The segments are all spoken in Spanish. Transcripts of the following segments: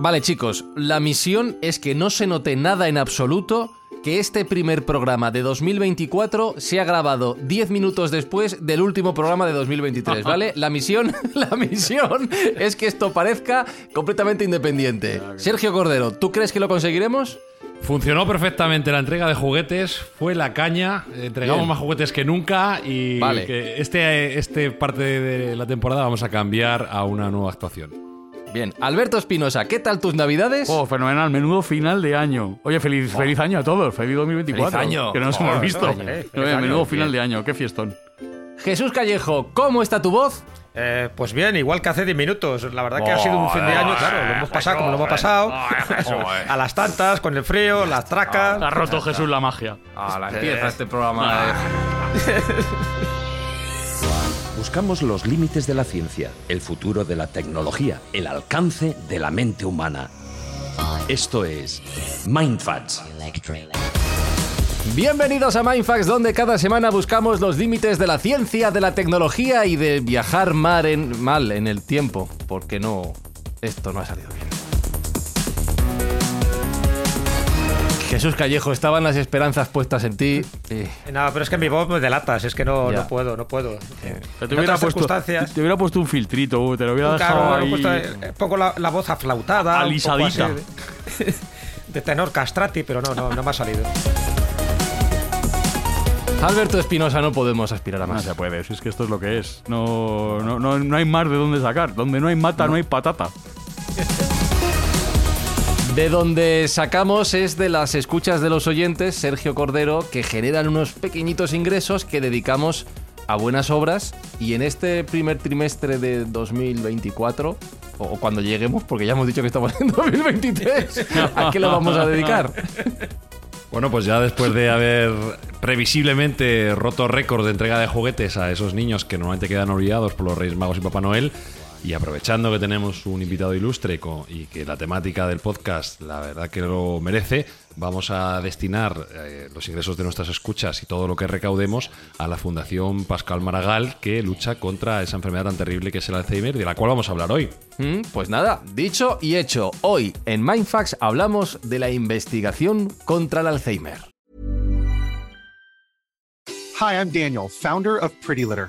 Vale, chicos, la misión es que no se note nada en absoluto que este primer programa de 2024 se ha grabado 10 minutos después del último programa de 2023, ¿vale? La misión, la misión es que esto parezca completamente independiente. Sergio Cordero, ¿tú crees que lo conseguiremos? Funcionó perfectamente la entrega de juguetes, fue la caña, entregamos Bien. más juguetes que nunca y Vale. que este, este parte de la temporada vamos a cambiar a una nueva actuación. Bien, Alberto Espinosa, ¿qué tal tus navidades? Oh, fenomenal, menudo final de año. Oye, feliz, feliz año a todos, feliz 2024. Feliz año. Que no nos Oh, hemos visto. año. Año, menudo bien. final de año, qué fiestón. Jesús Callejo, ¿cómo está tu voz? Eh, pues bien, igual que hace 10 minutos. La verdad que ha sido un fin de año, claro, lo hemos pasado como lo hemos pasado. a las tantas, con el frío, las tracas. Ha roto Jesús la magia. Ahora empieza este programa. Buscamos los límites de la ciencia, el futuro de la tecnología, el alcance de la mente humana. Esto es Mindfacts. Bienvenidos a Mindfax, donde cada semana buscamos los límites de la ciencia, de la tecnología y de viajar mal en el tiempo, porque no, esto no ha salido bien. Jesús Callejo, estaban las esperanzas puestas en ti. y- No, pero es que mi voz me delatas, es que no, no puedo, no puedo. Pero En te, hubiera otras puesto, circunstancias. te hubiera puesto un filtrito, te lo hubiera dejado Claro, ahí. eh, pongo la, la voz aflautada, un poco Alisadita. así de, de tenor castrati, pero no, no, no me ha salido. Alberto Espinosa, no podemos aspirar a No más. se puede, si es que esto es lo que es. No, no, no, no hay más de dónde sacar. Donde no hay mata, no, hay patata. De donde sacamos es de las escuchas de los oyentes, Sergio Cordero, que generan unos pequeñitos ingresos que dedicamos a buenas obras y en este primer trimestre de 2024, o cuando lleguemos, porque ya hemos dicho que estamos en 2023, ¿a qué lo vamos a dedicar? Bueno, pues ya después de haber previsiblemente roto récord de entrega de juguetes a esos niños que normalmente quedan olvidados por los Reyes Magos y Papá Noel, y aprovechando que tenemos un invitado ilustre y que la temática del podcast la verdad que lo merece, vamos a destinar eh, los ingresos de nuestras escuchas y todo lo que recaudemos a la Fundación Pascal Maragall que lucha contra esa enfermedad tan terrible que es el Alzheimer, de la cual vamos a hablar hoy. Mm, Pues nada, dicho y hecho, hoy en Mindfax hablamos de la investigación contra el Alzheimer. Hi, I'm Daniel, founder of Pretty Litter.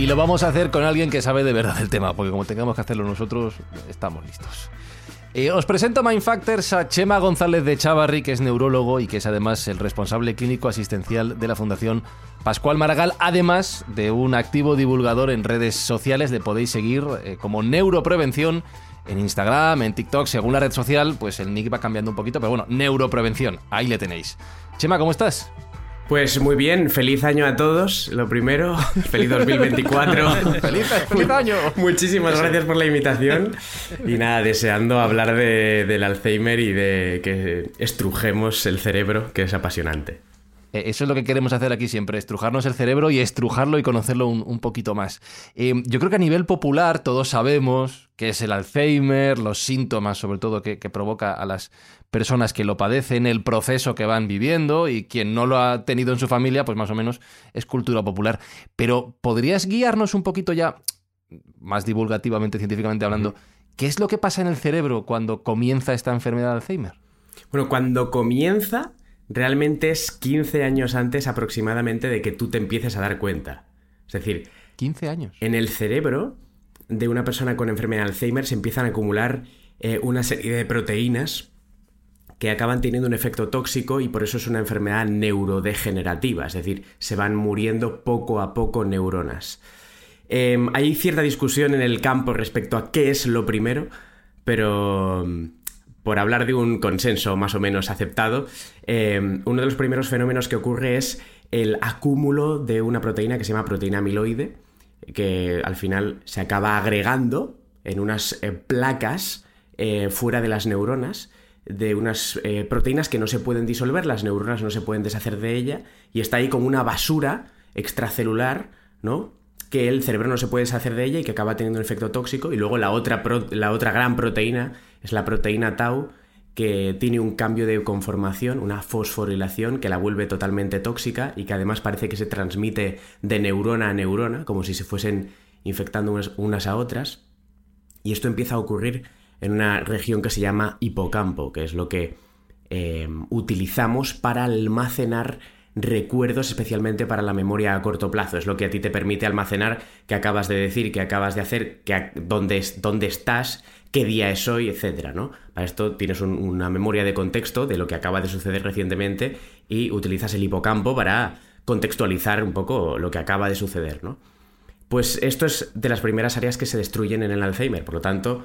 Y lo vamos a hacer con alguien que sabe de verdad el tema, porque como tengamos que hacerlo nosotros, estamos listos. Eh, os presento a Mindfactors a Chema González de Chavarri, que es neurólogo y que es además el responsable clínico asistencial de la Fundación Pascual Maragall, además de un activo divulgador en redes sociales. Le podéis seguir eh, como Neuroprevención en Instagram, en TikTok, según la red social, pues el nick va cambiando un poquito, pero bueno, Neuroprevención, ahí le tenéis. Chema, ¿cómo estás? Pues muy bien, feliz año a todos, lo primero, feliz 2024. ¡Feliz, feliz año! Muchísimas gracias por la invitación y nada, deseando hablar de- del Alzheimer y de que estrujemos el cerebro, que es apasionante. Eh, Eso es lo que queremos hacer aquí siempre, estrujarnos el cerebro y estrujarlo y conocerlo un, un poquito más. Eh, yo creo que a nivel popular todos sabemos qué es el Alzheimer, los síntomas sobre todo que, que provoca a las personas que lo padecen, el proceso que van viviendo y quien no lo ha tenido en su familia, pues más o menos es cultura popular. Pero ¿podrías guiarnos un poquito ya, más divulgativamente, científicamente hablando, ¿Qué es lo que pasa en el cerebro cuando comienza esta enfermedad de Alzheimer? Bueno, cuando comienza, realmente es 15 años antes aproximadamente de que tú te empieces a dar cuenta. Es decir, 15 años. En el cerebro de una persona con enfermedad de Alzheimer se empiezan a acumular eh, una serie de proteínas que acaban teniendo un efecto tóxico y por eso es una enfermedad neurodegenerativa, es decir, se van muriendo poco a poco neuronas. Em, hay cierta discusión en el campo respecto a qué es lo primero, pero em, por hablar de un consenso más o menos aceptado, em, uno de los primeros fenómenos que ocurre es el acúmulo de una proteína que se llama proteína amiloide, que al final se acaba agregando en unas eh, placas eh, fuera de las neuronas de unas eh, proteínas que no se pueden disolver, las neuronas no se pueden deshacer de ella, y está ahí como una basura extracelular, ¿no? Que el cerebro no se puede deshacer de ella y que acaba teniendo un efecto tóxico. Y luego la otra, la otra gran proteína es la proteína tau, que tiene un cambio de conformación, una fosforilación que la vuelve totalmente tóxica y que además parece que se transmite de neurona a neurona, como si se fuesen infectando unas a otras. Y esto empieza a ocurrir en una región que se llama hipocampo, que es lo que em, utilizamos para almacenar recuerdos, especialmente para la memoria a corto plazo. Es lo que a ti te permite almacenar qué acabas de decir, qué acabas de hacer, qué, dónde, dónde estás, qué día es hoy, etcétera, ¿no? Para esto tienes una memoria de contexto de lo que acaba de suceder recientemente y utilizas el hipocampo para contextualizar un poco lo que acaba de suceder, ¿no? Pues esto es de las primeras áreas que se destruyen en el Alzheimer, por lo tanto,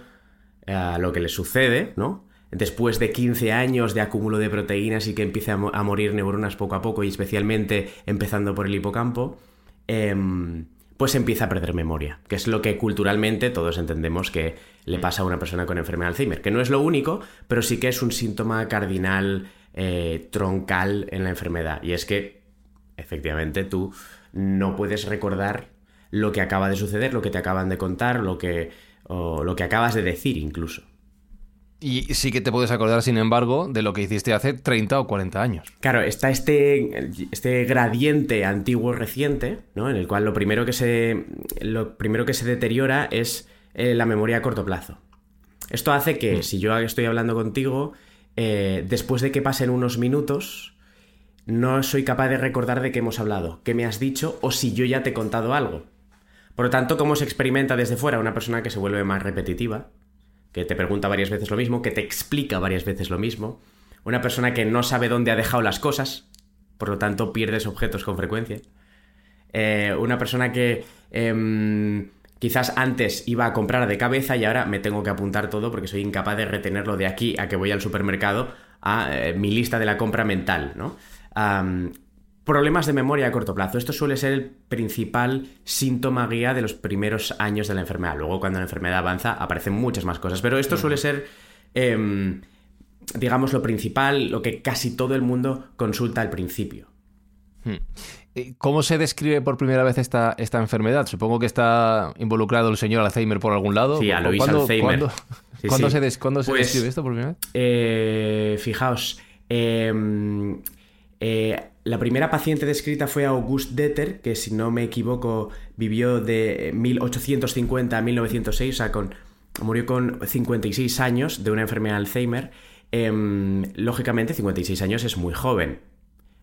a lo que le sucede, ¿no? Después de 15 años de acúmulo de proteínas y que empiece a, morir neuronas poco a poco y especialmente empezando por el hipocampo, em, pues empieza a perder memoria, que es lo que culturalmente todos entendemos que le pasa a una persona con enfermedad de Alzheimer, que no es lo único, pero sí que es un síntoma cardinal eh, troncal en la enfermedad, y es que efectivamente tú no puedes recordar lo que acaba de suceder, lo que te acaban de contar, lo que o lo que acabas de decir incluso. Y sí que te puedes acordar, sin embargo, de lo que hiciste hace 30 o 40 años. Claro, está este, este gradiente antiguo-reciente, ¿no? En el cual lo primero que se, lo primero que se deteriora es eh, la memoria a corto plazo. Esto hace que, mm. si yo estoy hablando contigo, eh, después de que pasen unos minutos, no soy capaz de recordar de qué hemos hablado, qué me has dicho o si yo ya te he contado algo. Por lo tanto, ¿cómo se experimenta desde fuera una persona que se vuelve más repetitiva? Que te pregunta varias veces lo mismo, que te explica varias veces lo mismo. Una persona que no sabe dónde ha dejado las cosas, por lo tanto pierdes objetos con frecuencia. Eh, una persona que em, quizás antes iba a comprar de cabeza y ahora me tengo que apuntar todo porque soy incapaz de retenerlo de aquí a que voy al supermercado a eh, mi lista de la compra mental, ¿no? Problemas de memoria a corto plazo. Esto suele ser el principal síntoma guía de los primeros años de la enfermedad. Luego, cuando la enfermedad avanza, aparecen muchas más cosas. Pero esto suele ser, em, digamos, lo principal, lo que casi todo el mundo consulta al principio. Hmm. ¿Cómo se describe por primera vez esta, esta enfermedad? Supongo que está involucrado el señor Alzheimer por algún lado. Sí, Alois Alzheimer. ¿Cuándo, se, pues, describe esto por primera vez? Eh, fijaos, em, eh, la primera paciente descrita fue August Deter, que si no me equivoco vivió de 1850 a 1906, o sea, con, murió con 56 años de una enfermedad de Alzheimer. Em, lógicamente, 56 años es muy joven.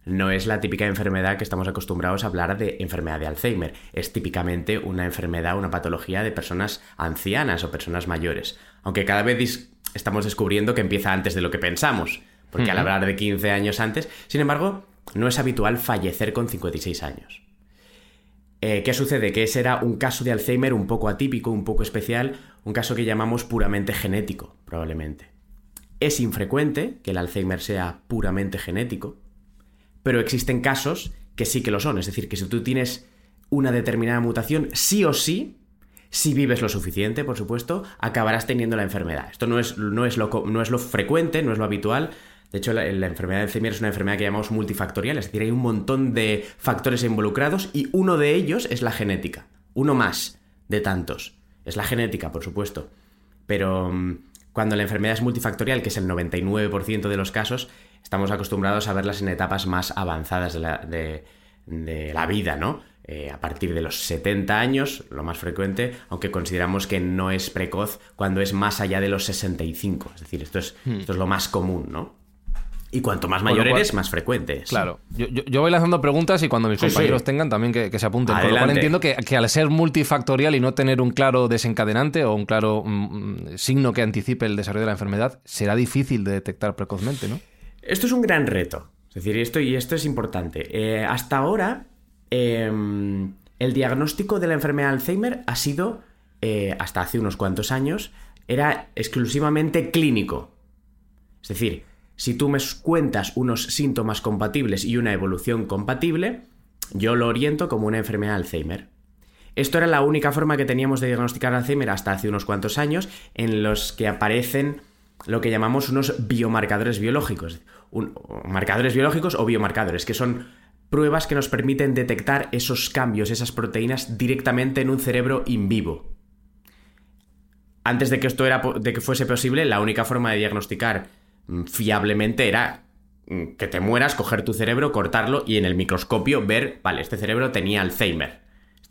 No es la típica enfermedad que estamos acostumbrados a hablar de enfermedad de Alzheimer. Es típicamente una enfermedad, una patología de personas ancianas o personas mayores. Aunque cada vez estamos descubriendo que empieza antes de lo que pensamos. Porque al hablar de 15 años antes, sin embargo, no es habitual fallecer con 56 años. Eh, ¿Qué sucede? Que ese era un caso de Alzheimer un poco atípico, un poco especial, un caso que llamamos puramente genético, probablemente. Es infrecuente que el Alzheimer sea puramente genético, pero existen casos que sí que lo son. Es decir, que si tú tienes una determinada mutación, sí o sí, si vives lo suficiente, por supuesto, acabarás teniendo la enfermedad. Esto no es, no es, lo, no es lo frecuente, no es lo habitual, de hecho, la, enfermedad de Alzheimer es una enfermedad que llamamos multifactorial, es decir, hay un montón de factores involucrados y uno de ellos es la genética. Uno más de tantos. Es la genética, por supuesto. Pero mm, cuando la enfermedad es multifactorial, que es el 99% de los casos, estamos acostumbrados a verlas en etapas más avanzadas de la, de la vida, ¿no? eh, a partir de los 70 años, lo más frecuente, aunque consideramos que no es precoz cuando es más allá de los 65. Es decir, esto es, Hmm. esto es lo más común, ¿no? Y cuanto más mayor cual- eres, más frecuente es. Claro, yo, yo- yo voy lanzando preguntas y cuando mis Sí, compañeros sí. tengan también que, que se apunten. Con lo cual Adelante. entiendo que, que al ser multifactorial y no tener un claro desencadenante o un claro mm, mm, signo que anticipe el desarrollo de la enfermedad, será difícil de detectar precozmente, ¿no? Esto es un gran reto. Es decir, esto, y esto es importante. Eh, hasta ahora, eh, el diagnóstico de la enfermedad de Alzheimer ha sido, eh, hasta hace unos cuantos años, era exclusivamente clínico. Es decir, si tú me cuentas unos síntomas compatibles y una evolución compatible, yo lo oriento como una enfermedad de Alzheimer. Esto era la única forma que teníamos de diagnosticar Alzheimer hasta hace unos cuantos años, en los que aparecen lo que llamamos unos biomarcadores biológicos. Marcadores biológicos o biomarcadores, que son pruebas que nos permiten detectar esos cambios, esas proteínas directamente en un cerebro in vivo. Antes de que esto era de que fuese posible, la única forma de diagnosticar mm, fiablemente era mm, que te mueras, coger tu cerebro, cortarlo y en el microscopio ver, vale, este cerebro tenía Alzheimer.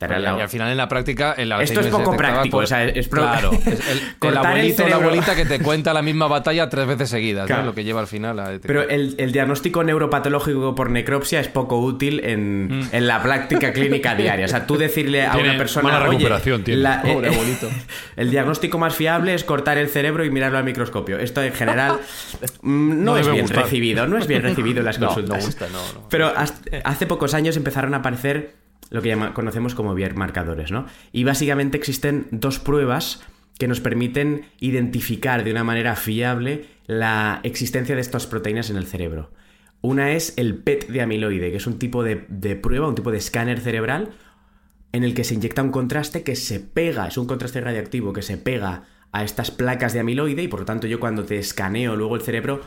Y, la- y al final en la práctica el Esto es poco práctico, por- o sea, es pro- Claro, es el, el abuelito o la abuelita que te cuenta la misma batalla tres veces seguidas, ¿no? Lo que lleva al final a. Pero el, el diagnóstico neuropatológico por necropsia es poco útil en, Mm. en la práctica clínica diaria. O sea, tú decirle a una persona. mala "Oye, recuperación, tiene". la- Pobre eh, abuelito. El diagnóstico más fiable es cortar el cerebro y mirarlo al microscopio. Esto en general mm, no, No es bien gustar. recibido, no es bien recibido en las No, no consultas. gusta. Pero hace pocos años empezaron a aparecer lo que conocemos como biomarcadores, ¿no? Y básicamente existen dos pruebas que nos permiten identificar de una manera fiable la existencia de estas proteínas en el cerebro. Una es el PET de amiloide, que es un tipo de, de prueba, un tipo de escáner cerebral en el que se inyecta un contraste que se pega, es un contraste radiactivo que se pega a estas placas de amiloide y por lo tanto yo cuando te escaneo luego el cerebro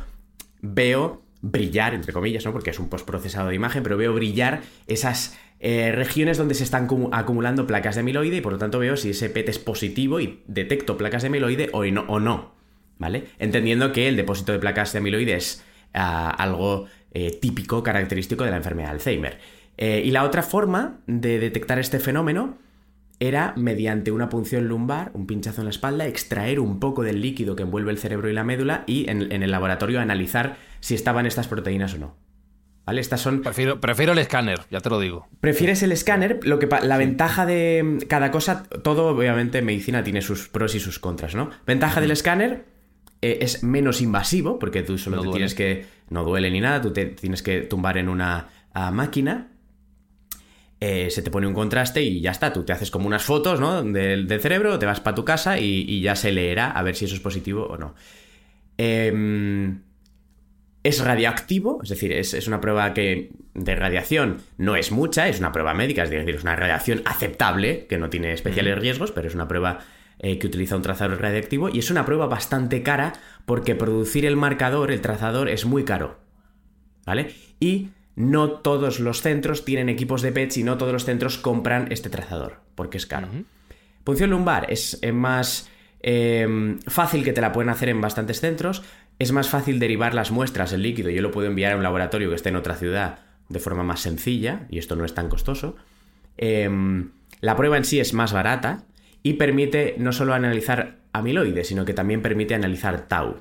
veo brillar, entre comillas, ¿no? Porque es un postprocesado de imagen, pero veo brillar esas eh, regiones donde se están cumu- acumulando placas de amiloide y por lo tanto veo si ese PET es positivo y detecto placas de amiloide o no, ¿vale? Entendiendo que el depósito de placas de amiloide es ah, algo eh, típico, característico de la enfermedad de Alzheimer. Eh, y la otra forma de detectar este fenómeno era mediante una punción lumbar, un pinchazo en la espalda, extraer un poco del líquido que envuelve el cerebro y la médula y en el laboratorio analizar si estaban estas proteínas o no. ¿Vale? Estas son Prefiero, prefiero el escáner, ya te lo digo. Prefieres el escáner, lo que la ventaja de cada cosa, todo obviamente en medicina tiene sus pros y sus contras, ¿no? Ventaja del escáner eh, es menos invasivo, porque tú solo No te duele. tienes que, no duele ni nada, tú te tienes que tumbar en una ah, máquina, eh, se te pone un contraste y ya está, tú te haces como unas fotos, ¿no? Del, del cerebro, te vas para tu casa y, y ya se leerá a ver si eso es positivo o no. Em, es radioactivo, es decir, es, es una prueba que de radiación no es mucha, es una prueba médica, es decir, es una radiación aceptable, que no tiene especiales riesgos, pero es una prueba eh, que utiliza un trazador radiactivo y es una prueba bastante cara porque producir el marcador, el trazador, es muy caro. ¿Vale? Y no todos los centros tienen equipos de PETs y no todos los centros compran este trazador, porque es caro. Punción lumbar es eh, más eh, fácil que te la pueden hacer en bastantes centros. Es más fácil derivar las muestras, el líquido. Yo lo puedo enviar a un laboratorio que esté en otra ciudad de forma más sencilla y esto no es tan costoso. Eh, la prueba en sí es más barata y permite no solo analizar amiloides, sino que también permite analizar tau.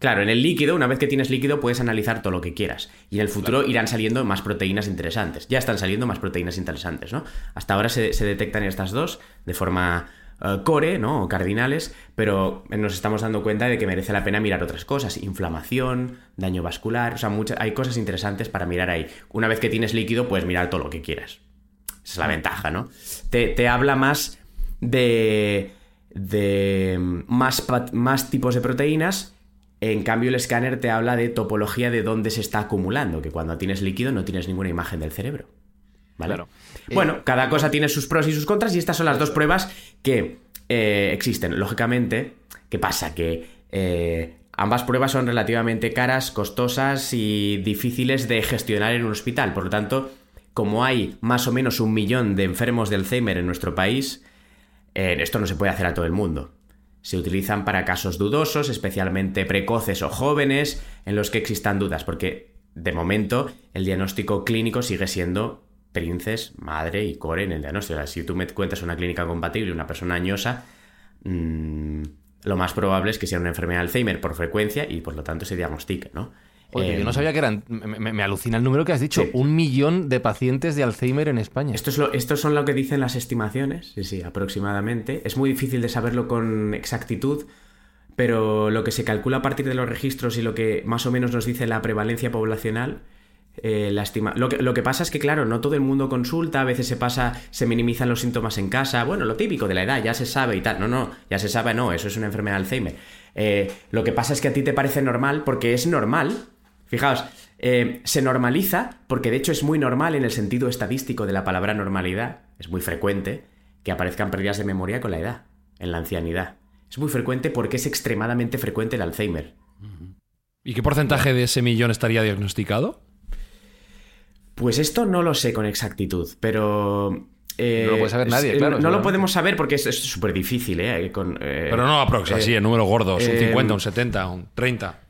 Claro, en el líquido, una vez que tienes líquido, puedes analizar todo lo que quieras. Y en el futuro irán saliendo más proteínas interesantes. Ya están saliendo más proteínas interesantes, ¿no? Hasta ahora se, se detectan estas dos de forma eh, core, ¿no? O cardinales, pero nos estamos dando cuenta de que merece la pena mirar otras cosas. Inflamación, daño vascular, o sea, muchas, hay cosas interesantes para mirar ahí. Una vez que tienes líquido, puedes mirar todo lo que quieras. Esa es la ventaja, ¿no? Te, te habla más de, de más, pa- más tipos de proteínas. En cambio, el escáner te habla de topología de dónde se está acumulando, que cuando tienes líquido no tienes ninguna imagen del cerebro. ¿Vale? Claro. Bueno, cada cosa tiene sus pros y sus contras, y estas son las dos pruebas que eh, existen. Lógicamente, ¿qué pasa? Que eh, ambas pruebas son relativamente caras, costosas y difíciles de gestionar en un hospital. Por lo tanto, como hay más o menos un millón de enfermos de Alzheimer en nuestro país, eh, esto no se puede hacer a todo el mundo. Se utilizan para casos dudosos, especialmente precoces o jóvenes, en los que existan dudas, porque de momento el diagnóstico clínico sigue siendo princes, madre y core en el diagnóstico. O sea, si tú me cuentas una clínica compatible y una persona añosa, mm, lo más probable es que sea una enfermedad de Alzheimer por frecuencia y por lo tanto se diagnostique, ¿no? Oye, Eh, yo no sabía que eran. Me, alucina el número que has dicho. Sí. Un millón de pacientes de Alzheimer en España. Esto, es lo, estos son lo que dicen las estimaciones, sí, sí, aproximadamente. Es muy difícil de saberlo con exactitud, pero lo que se calcula a partir de los registros y lo que más o menos nos dice la prevalencia poblacional, eh, lo, que, lo que pasa es que, claro, no todo el mundo consulta, a veces se pasa, se minimizan los síntomas en casa, bueno, lo típico de la edad, ya se sabe y tal. No, no, ya se sabe, no, eso es una enfermedad de Alzheimer. Eh, lo que pasa es que a ti te parece normal porque es normal. Fijaos, eh, se normaliza, porque de hecho es muy normal en el sentido estadístico de la palabra normalidad, es muy frecuente que aparezcan pérdidas de memoria con la edad, en la ancianidad. Es muy frecuente porque es extremadamente frecuente el Alzheimer. ¿Y qué porcentaje de ese millón estaría diagnosticado? Pues esto no lo sé con exactitud, pero... eh, No lo puede saber nadie, es- claro, No lo podemos saber porque es es súper difícil, ¿eh? Con, eh, Pero no aprox, eh, así, en números gordos. un eh, 50, un 70, un 30.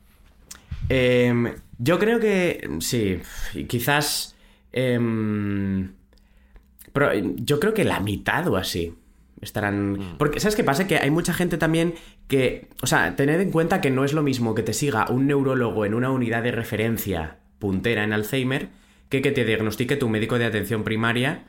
Em, yo creo que sí, y quizás... em, pero yo creo que la mitad o así estarán... Porque, ¿sabes qué pasa? Que hay mucha gente también que... O sea, tened en cuenta que no es lo mismo que te siga un neurólogo en una unidad de referencia puntera en Alzheimer que te diagnostique tu médico de atención primaria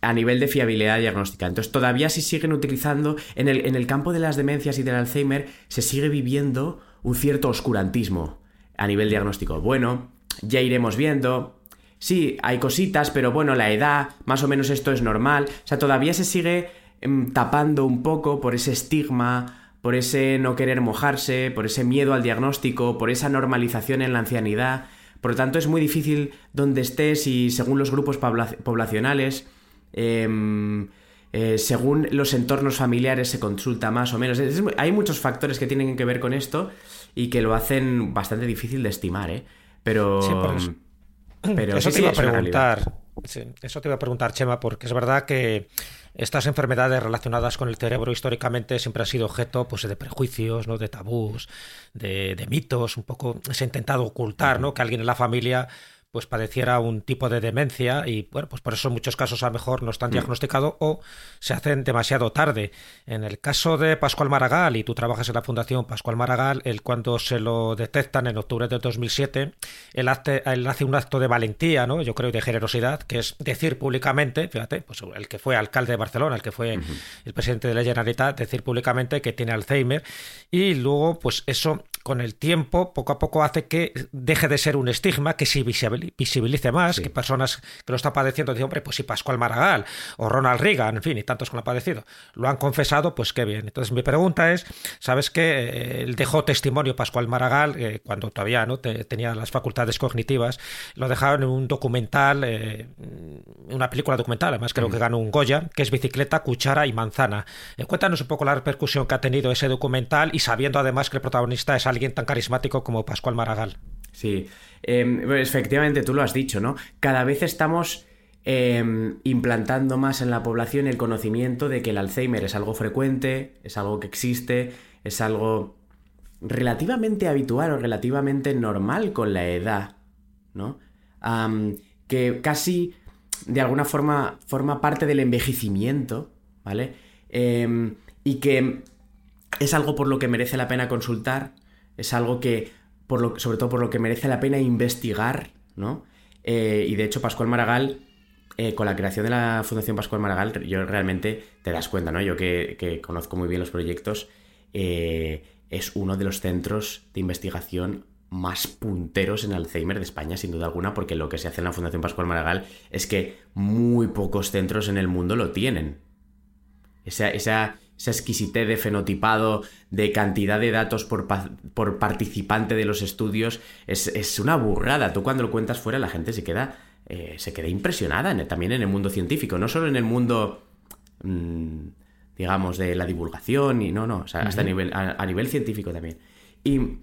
a nivel de fiabilidad diagnóstica. Entonces, todavía se siguen utilizando, en el, en el campo de las demencias y del Alzheimer, se sigue viviendo un cierto oscurantismo a nivel diagnóstico. Bueno, ya iremos viendo. Sí, hay cositas, pero bueno, la edad, más o menos esto es normal. O sea, todavía se sigue em, tapando un poco por ese estigma, por ese no querer mojarse, por ese miedo al diagnóstico, por esa normalización en la ancianidad. Por lo tanto, es muy difícil donde estés y según los grupos pobla- poblacionales, em, eh, según los entornos familiares se consulta más o menos. Es hay muchos factores que tienen que ver con esto y que lo hacen bastante difícil de estimar, ¿eh? Pero... Sí, por eso. pero eso sí, te iba a sí, preguntar. eso te iba a preguntar, Chema, porque es verdad que estas enfermedades relacionadas con el cerebro históricamente siempre han sido objeto pues, de prejuicios, ¿no? de tabús, de, de mitos. Un poco se ha intentado ocultar ¿no? que alguien en la familia pues padeciera un tipo de demencia y bueno, pues por eso en muchos casos a lo mejor no Mm. están diagnosticados o se hacen demasiado tarde. En el caso de Pascual Maragall, y tú trabajas en la Fundación Pascual Maragall, él cuando se lo detectan en octubre de 2007, él hace, él hace un acto de valentía, ¿no? yo creo, y de generosidad, que es decir públicamente, fíjate, pues el que fue alcalde de Barcelona, el que fue el presidente de la Generalitat, decir públicamente que tiene Alzheimer y luego pues eso con el tiempo poco a poco hace que deje de ser un estigma, que se visibil- visibilice más, que personas que lo están padeciendo dicen, hombre, pues si Pascual Maragall o Ronald Reagan, en fin, y tantos que lo han padecido, lo han confesado, pues qué bien. Entonces mi pregunta es, ¿sabes que él dejó testimonio Pascual Maragall eh, cuando todavía no Te- tenía las facultades cognitivas? Lo dejaron en un documental, eh, una película documental, además creo que ganó un Goya, que es Bicicleta, Cuchara y Manzana. Eh, cuéntanos un poco la repercusión que ha tenido ese documental y sabiendo además que el protagonista es alguien tan carismático como Pascual Maragall. Sí, Em, efectivamente tú lo has dicho, ¿no? Cada vez estamos em, implantando más en la población el conocimiento de que el Alzheimer es algo frecuente, es algo que existe, es algo relativamente habitual o relativamente normal con la edad, ¿no? Que casi de alguna forma forma parte del envejecimiento, ¿vale? Em, y que es algo por lo que merece la pena consultar, es algo que, por lo, sobre todo por lo que merece la pena investigar, ¿no? Eh, y de hecho, Pascual Maragall, eh, con la creación de la Fundación Pascual Maragall, yo realmente te das cuenta, ¿no? Yo que, conozco muy bien los proyectos, eh, es uno de los centros de investigación más punteros en Alzheimer de España, sin duda alguna, porque lo que se hace en la Fundación Pascual Maragall es que muy pocos centros en el mundo lo tienen. Esa, esa, esa exquisitez de fenotipado, de cantidad de datos por, pa- por participante de los estudios, es, es una burrada. Tú cuando lo cuentas fuera la gente se queda, eh, se queda impresionada en también en el mundo científico, no solo en el mundo, mm, digamos, de la divulgación, y no, no, o sea, hasta a, nivel, a, a nivel científico también. Y,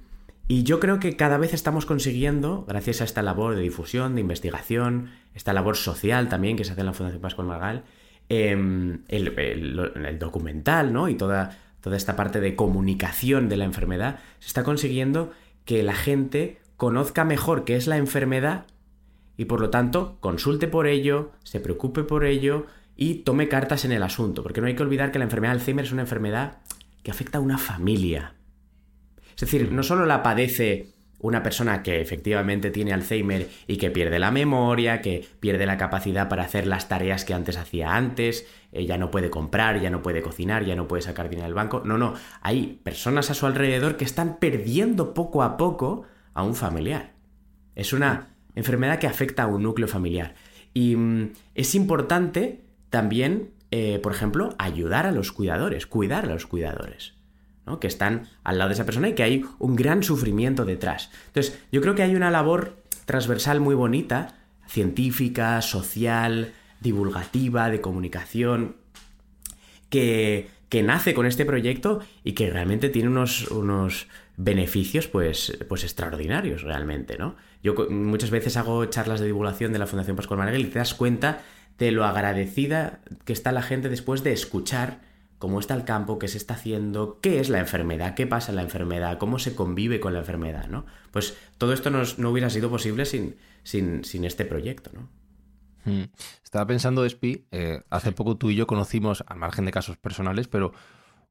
y yo creo que cada vez estamos consiguiendo, gracias a esta labor de difusión, de investigación, esta labor social también que se hace en la Fundación Pascual Margal, el, el- el documental, ¿no? Y toda, toda esta parte de comunicación de la enfermedad, se está consiguiendo que la gente conozca mejor qué es la enfermedad y por lo tanto consulte por ello, se preocupe por ello y tome cartas en el asunto, porque no hay que olvidar que la enfermedad de Alzheimer es una enfermedad que afecta a una familia. Es decir, no solo la padece una persona que efectivamente tiene Alzheimer y que pierde la memoria, que pierde la capacidad para hacer las tareas que antes hacía antes, eh, ya no puede comprar, ya no puede cocinar, ya no puede sacar dinero del banco. No, no, hay personas a su alrededor que están perdiendo poco a poco a un familiar. Es una enfermedad que afecta a un núcleo familiar. Y mm, es importante también, eh, por ejemplo, ayudar a los cuidadores, cuidar a los cuidadores. Que están al lado de esa persona y que hay un gran sufrimiento detrás. Entonces, yo creo que hay una labor transversal muy bonita, científica, social, divulgativa, de comunicación, que, que nace con este proyecto y que realmente tiene unos, unos beneficios pues, pues extraordinarios realmente, ¿no? Yo muchas veces hago charlas de divulgación de la Fundación Pascual Maragall y te das cuenta de lo agradecida que está la gente después de escuchar cómo está el campo, qué se está haciendo, qué es la enfermedad, qué pasa en la enfermedad, cómo se convive con la enfermedad, ¿no? Pues todo esto no hubiera sido posible sin, sin, este proyecto, ¿no? Hmm. Estaba pensando, Espi, eh, hace poco tú y yo conocimos, al margen de casos personales, pero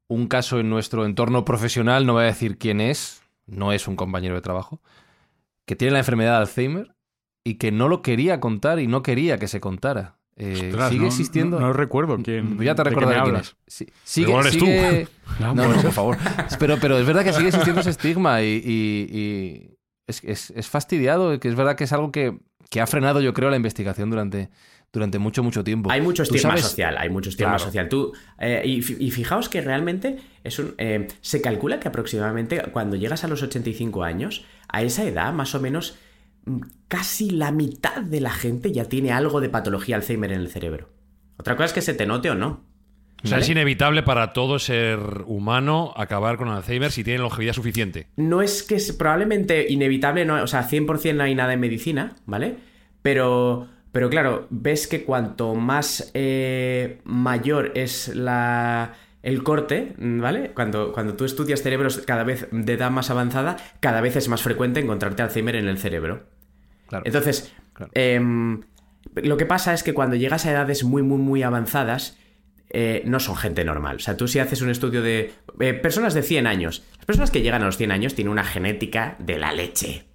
un caso en nuestro entorno profesional, no voy a decir quién es, no es un compañero de trabajo, que tiene la enfermedad de Alzheimer y que no lo quería contar y no quería que se contara. Eh, sigue existiendo. No, recuerdo quién. Ya te recordaré quién es. sigue, eres sigue... No, por favor. Pero, pero es verdad que sigue existiendo ese estigma y, es, es, es, fastidiado. Que es verdad que es algo que, que, ha frenado, yo creo, la investigación durante, durante mucho, mucho tiempo. Hay mucho estigma social. Hay mucho estigma social. Tú, eh, y, fijaos que realmente es un, eh, se calcula que aproximadamente cuando llegas a los 85 años, a esa edad, más o menos casi la mitad de la gente ya tiene algo de patología Alzheimer en el cerebro. Otra cosa es que se te note o no. O sea, es inevitable para todo ser humano acabar con Alzheimer si tiene longevidad suficiente. No es que es probablemente inevitable, no, o sea, 100% no hay nada en medicina, ¿vale? Pero, pero claro, ves que cuanto más eh, mayor es la, el corte, ¿vale? Cuando, cuando tú estudias cerebros cada vez de edad más avanzada, cada vez es más frecuente encontrarte Alzheimer en el cerebro. Entonces, em, lo que pasa es que cuando llegas a edades muy, muy, muy avanzadas, eh, no son gente normal. O sea, tú si haces un estudio de eh, personas de 100 años, las personas que llegan a los 100 años tienen una genética de la leche.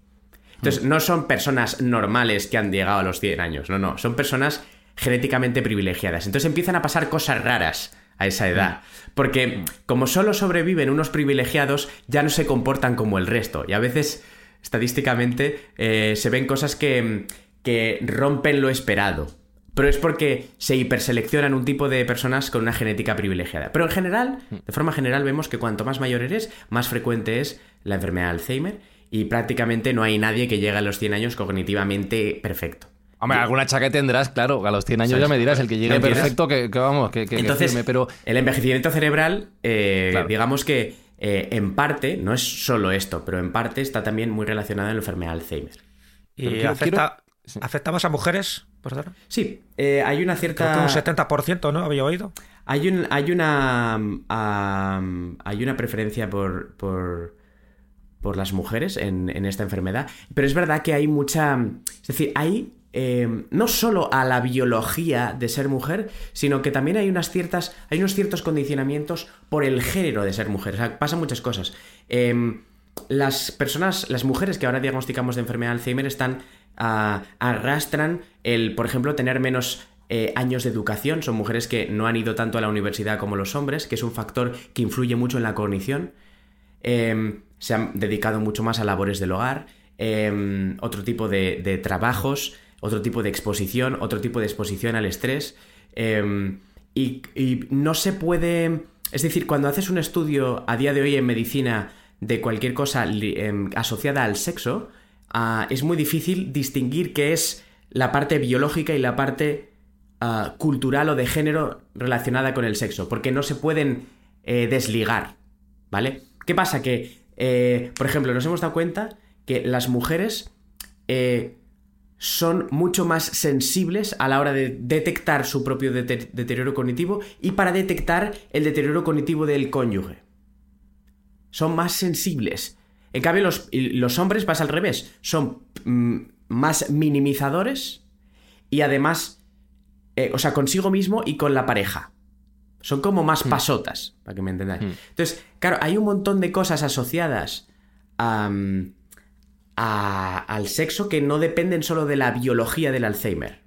Entonces, mm. no son personas normales que han llegado a los 100 años, no, no, son personas genéticamente privilegiadas. Entonces empiezan a pasar cosas raras a esa edad. Mm. Porque como solo sobreviven unos privilegiados, ya no se comportan como el resto. Y a veces estadísticamente eh, se ven cosas que, que rompen lo esperado. Pero es porque se hiperseleccionan un tipo de personas con una genética privilegiada. Pero en general, de forma general, vemos que cuanto más mayor eres, más frecuente es la enfermedad de Alzheimer y prácticamente no hay nadie que llegue a los 100 años cognitivamente perfecto. Hombre, alguna chaqueta tendrás, claro, a los 100 años ya me dirás, el que llegue perfecto, que, vamos, que, que Entonces, pero... el envejecimiento cerebral, eh, digamos que eh, en parte, no es solo esto, pero en parte está también muy relacionado en la enfermedad de Alzheimer. ¿Y afecta, afecta, más a mujeres? Por sí, eh, hay una cierta... Creo que un 70%, ¿no? Había oído. Hay, un, hay, una, hay una preferencia por, por, por las mujeres en, en, esta enfermedad, pero es verdad que hay mucha... Es decir, hay Em, no solo a la biología de ser mujer, sino que también hay unas ciertas, hay unos ciertos condicionamientos por el género de ser mujer. O sea, pasan muchas cosas. Em, las personas, las mujeres que ahora diagnosticamos de enfermedad de Alzheimer están ah, arrastran el, por ejemplo, tener menos eh, años de educación. Son mujeres que no han ido tanto a la universidad como los hombres, que es un factor que influye mucho en la cognición. Em, se han dedicado mucho más a labores del hogar, otro tipo de trabajos otro tipo de exposición, otro tipo de exposición al estrés. Em, y, no se puede... Es decir, cuando haces un estudio a día de hoy en medicina de cualquier cosa em, asociada al sexo, ah, es muy difícil distinguir qué es la parte biológica y la parte ah, cultural o de género relacionada con el sexo, porque no se pueden eh, desligar, ¿vale? ¿Qué pasa? Que, eh, por ejemplo, nos hemos dado cuenta que las mujeres eh, son mucho más sensibles a la hora de detectar su propio deterioro cognitivo y para detectar el deterioro cognitivo del cónyuge. Son más sensibles. En cambio, los, los hombres pasa al revés. Son mm, más minimizadores y además, eh, o sea, consigo mismo y con la pareja. Son como más pasotas, para que me entendáis. Entonces, claro, hay un montón de cosas asociadas a, a- al sexo que no dependen solo de la biología del Alzheimer.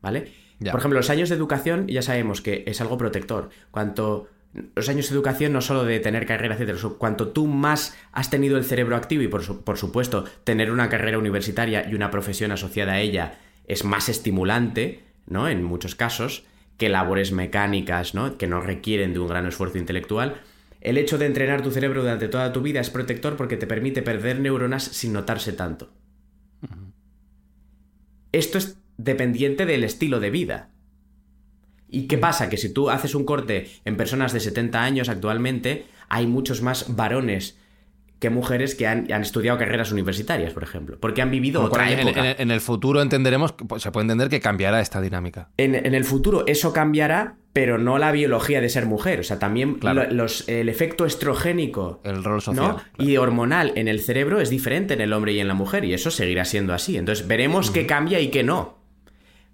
¿Vale? Ya. Por ejemplo, los años de educación ya sabemos que es algo protector. Cuanto los años de educación no solo de tener carrera, etcétera, cuanto tú más has tenido el cerebro activo y por, su- por supuesto tener una carrera universitaria y una profesión asociada a ella es más estimulante, ¿no? En muchos casos que labores mecánicas, ¿no? Que no requieren de un gran esfuerzo intelectual. El hecho de entrenar tu cerebro durante toda tu vida es protector porque te permite perder neuronas sin notarse tanto. Esto es dependiente del estilo de vida. ¿Y qué pasa? Que si tú haces un corte en personas de 70 años actualmente, hay muchos más varones que mujeres que han, han estudiado carreras universitarias, por ejemplo, porque han vivido otra en, época. en- en el futuro entenderemos, pues, se puede entender que cambiará esta dinámica. En, en el futuro eso cambiará, pero no la biología de ser mujer. O sea, también Claro. lo- los, el efecto estrogénico El rol social. ¿no? y hormonal en el cerebro es diferente en el hombre y en la mujer, y eso seguirá siendo así. Entonces veremos qué cambia y qué no.